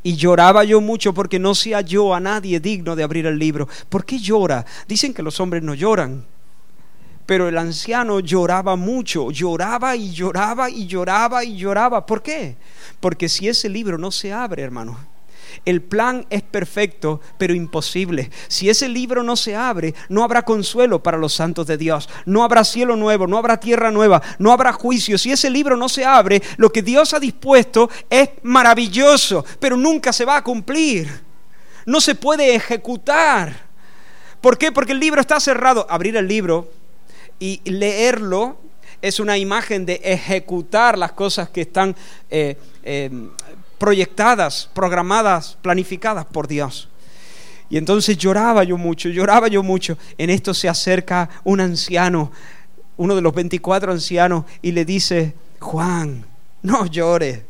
Y lloraba yo mucho porque no se halló a nadie digno de abrir el libro. ¿Por qué llora? Dicen que los hombres no lloran. Pero el anciano lloraba mucho, lloraba y lloraba y lloraba y lloraba. ¿Por qué? Porque si ese libro no se abre, hermano, el plan es perfecto, pero imposible. Si ese libro no se abre, no habrá consuelo para los santos de Dios. No habrá cielo nuevo, no habrá tierra nueva, no habrá juicio. Si ese libro no se abre, lo que Dios ha dispuesto es maravilloso, pero nunca se va a cumplir. No se puede ejecutar. ¿Por qué? Porque el libro está cerrado. Abrir el libro y leerlo es una imagen de ejecutar las cosas que están eh, eh, proyectadas, programadas, planificadas por Dios. Y entonces lloraba yo mucho, lloraba yo mucho. En esto se acerca un anciano, uno de los 24 ancianos, y le dice, Juan, no llores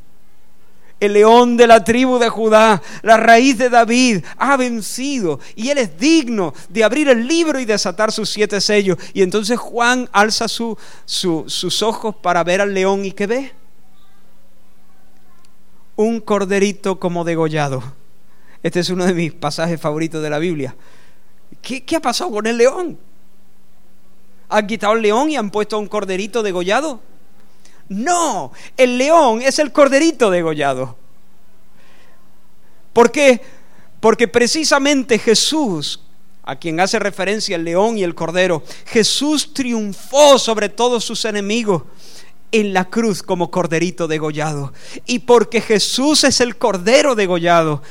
el león de la tribu de Judá, la raíz de David, ha vencido y él es digno de abrir el libro y desatar sus siete sellos. Y entonces Juan alza sus ojos para ver al león y ¿qué ve? Un corderito como degollado. Este es uno de mis pasajes favoritos de la Biblia. ¿Qué, qué ha pasado con el león? ¿Han quitado el león y han puesto un corderito degollado? No, el león es el corderito degollado. ¿Por qué? Porque precisamente Jesús, a quien hace referencia el león y el cordero, Jesús triunfó sobre todos sus enemigos en la cruz como corderito degollado. Y porque Jesús es el cordero degollado,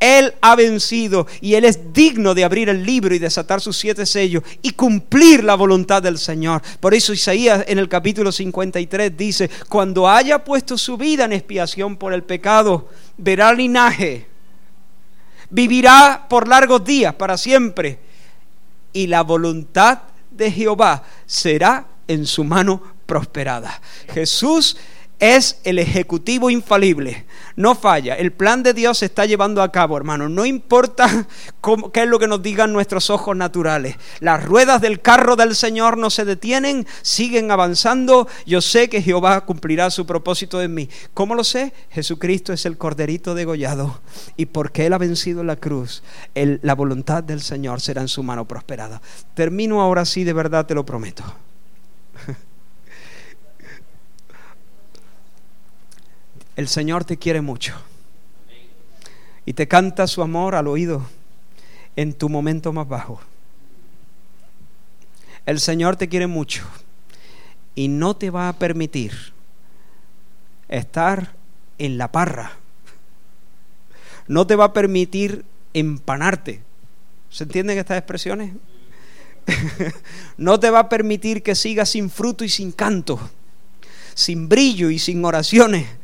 él ha vencido y Él es digno de abrir el libro y desatar sus siete sellos y cumplir la voluntad del Señor. Por eso Isaías en el capítulo 53 dice, cuando haya puesto su vida en expiación por el pecado, verá linaje, vivirá por largos días para siempre y la voluntad de Jehová será en su mano prosperada. Jesús es el ejecutivo infalible, no falla. El plan de Dios se está llevando a cabo, hermano. No importa qué es lo que nos digan nuestros ojos naturales. Las ruedas del carro del Señor no se detienen, siguen avanzando. Yo sé que Jehová cumplirá su propósito en mí. ¿Cómo lo sé? Jesucristo es el corderito degollado. Y porque Él ha vencido la cruz, la voluntad del Señor será en su mano prosperada. Termino ahora sí, de verdad te lo prometo. El Señor te quiere mucho. Y te canta su amor al oído en tu momento más bajo. El Señor te quiere mucho y no te va a permitir estar en la parra. No te va a permitir empanarte. ¿Se entienden estas expresiones? no te va a permitir que sigas sin fruto y sin canto, sin brillo y sin oraciones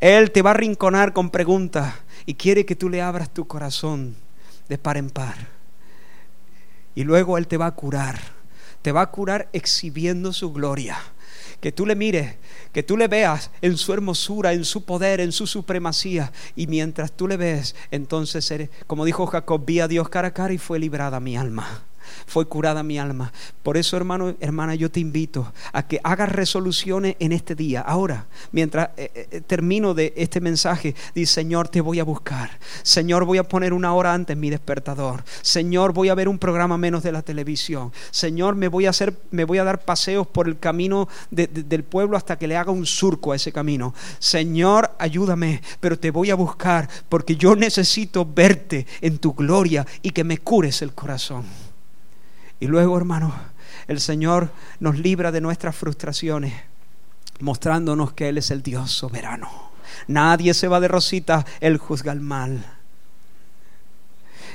él te va a rinconar con preguntas y quiere que tú le abras tu corazón de par en par. Y luego Él te va a curar. Te va a curar exhibiendo su gloria. Que tú le mires, que tú le veas en su hermosura, en su poder, en su supremacía. Y mientras tú le ves, entonces eres, como dijo Jacob, vi a Dios cara a cara y fue librada mi alma fue curada mi alma. Por eso, hermano, hermana, yo te invito a que hagas resoluciones en este día. Ahora, mientras eh, eh, termino de este mensaje, dice, Señor, te voy a buscar. Señor, voy a poner una hora antes mi despertador. Señor, voy a ver un programa menos de la televisión. Señor, me voy a hacer, me voy a dar paseos por el camino del pueblo hasta que le haga un surco a ese camino. Señor, ayúdame, pero te voy a buscar porque yo necesito verte en tu gloria y que me cures el corazón. Y luego, hermano, el Señor nos libra de nuestras frustraciones, mostrándonos que Él es el Dios soberano. Nadie se va de rosita, Él juzga el mal.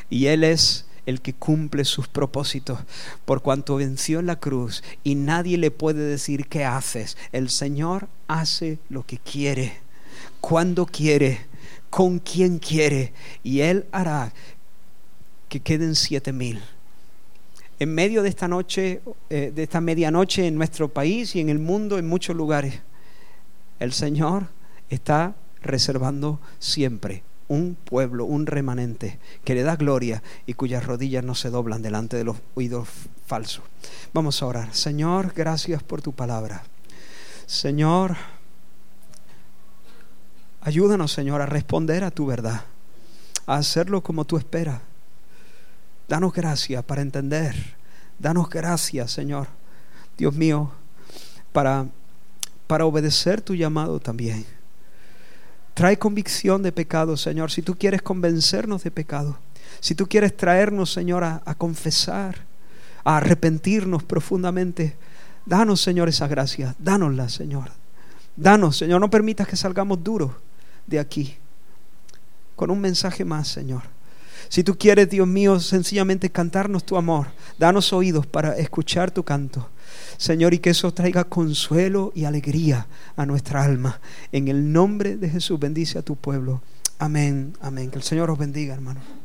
Y Él es el que cumple sus propósitos, por cuanto venció en la cruz y nadie le puede decir qué haces. El Señor hace lo que quiere, cuando quiere, con quien quiere, y Él hará que queden siete mil en medio de esta noche, eh, de esta medianoche en nuestro país y en el mundo, en muchos lugares, el Señor está reservando siempre un pueblo, un remanente que le da gloria y cuyas rodillas no se doblan delante de los oídos falsos. Vamos a orar. Señor, gracias por tu palabra. Señor, ayúdanos, Señor, a responder a tu verdad, a hacerlo como tú esperas. Danos gracia para entender. Danos gracia, Señor. Dios mío, para, para obedecer tu llamado también. Trae convicción de pecado, Señor. Si tú quieres convencernos de pecado. Si tú quieres traernos, Señor, a, a confesar, a arrepentirnos profundamente. Danos, Señor, esa gracia. Dánosla, Señor. Danos, Señor. No permitas que salgamos duros de aquí. Con un mensaje más, Señor si tú quieres, Dios mío, sencillamente cantarnos tu amor, danos oídos para escuchar tu canto. Señor, y que eso traiga consuelo y alegría a nuestra alma. En el nombre de Jesús bendice a tu pueblo. Amén, amén. Que el Señor os bendiga, hermano.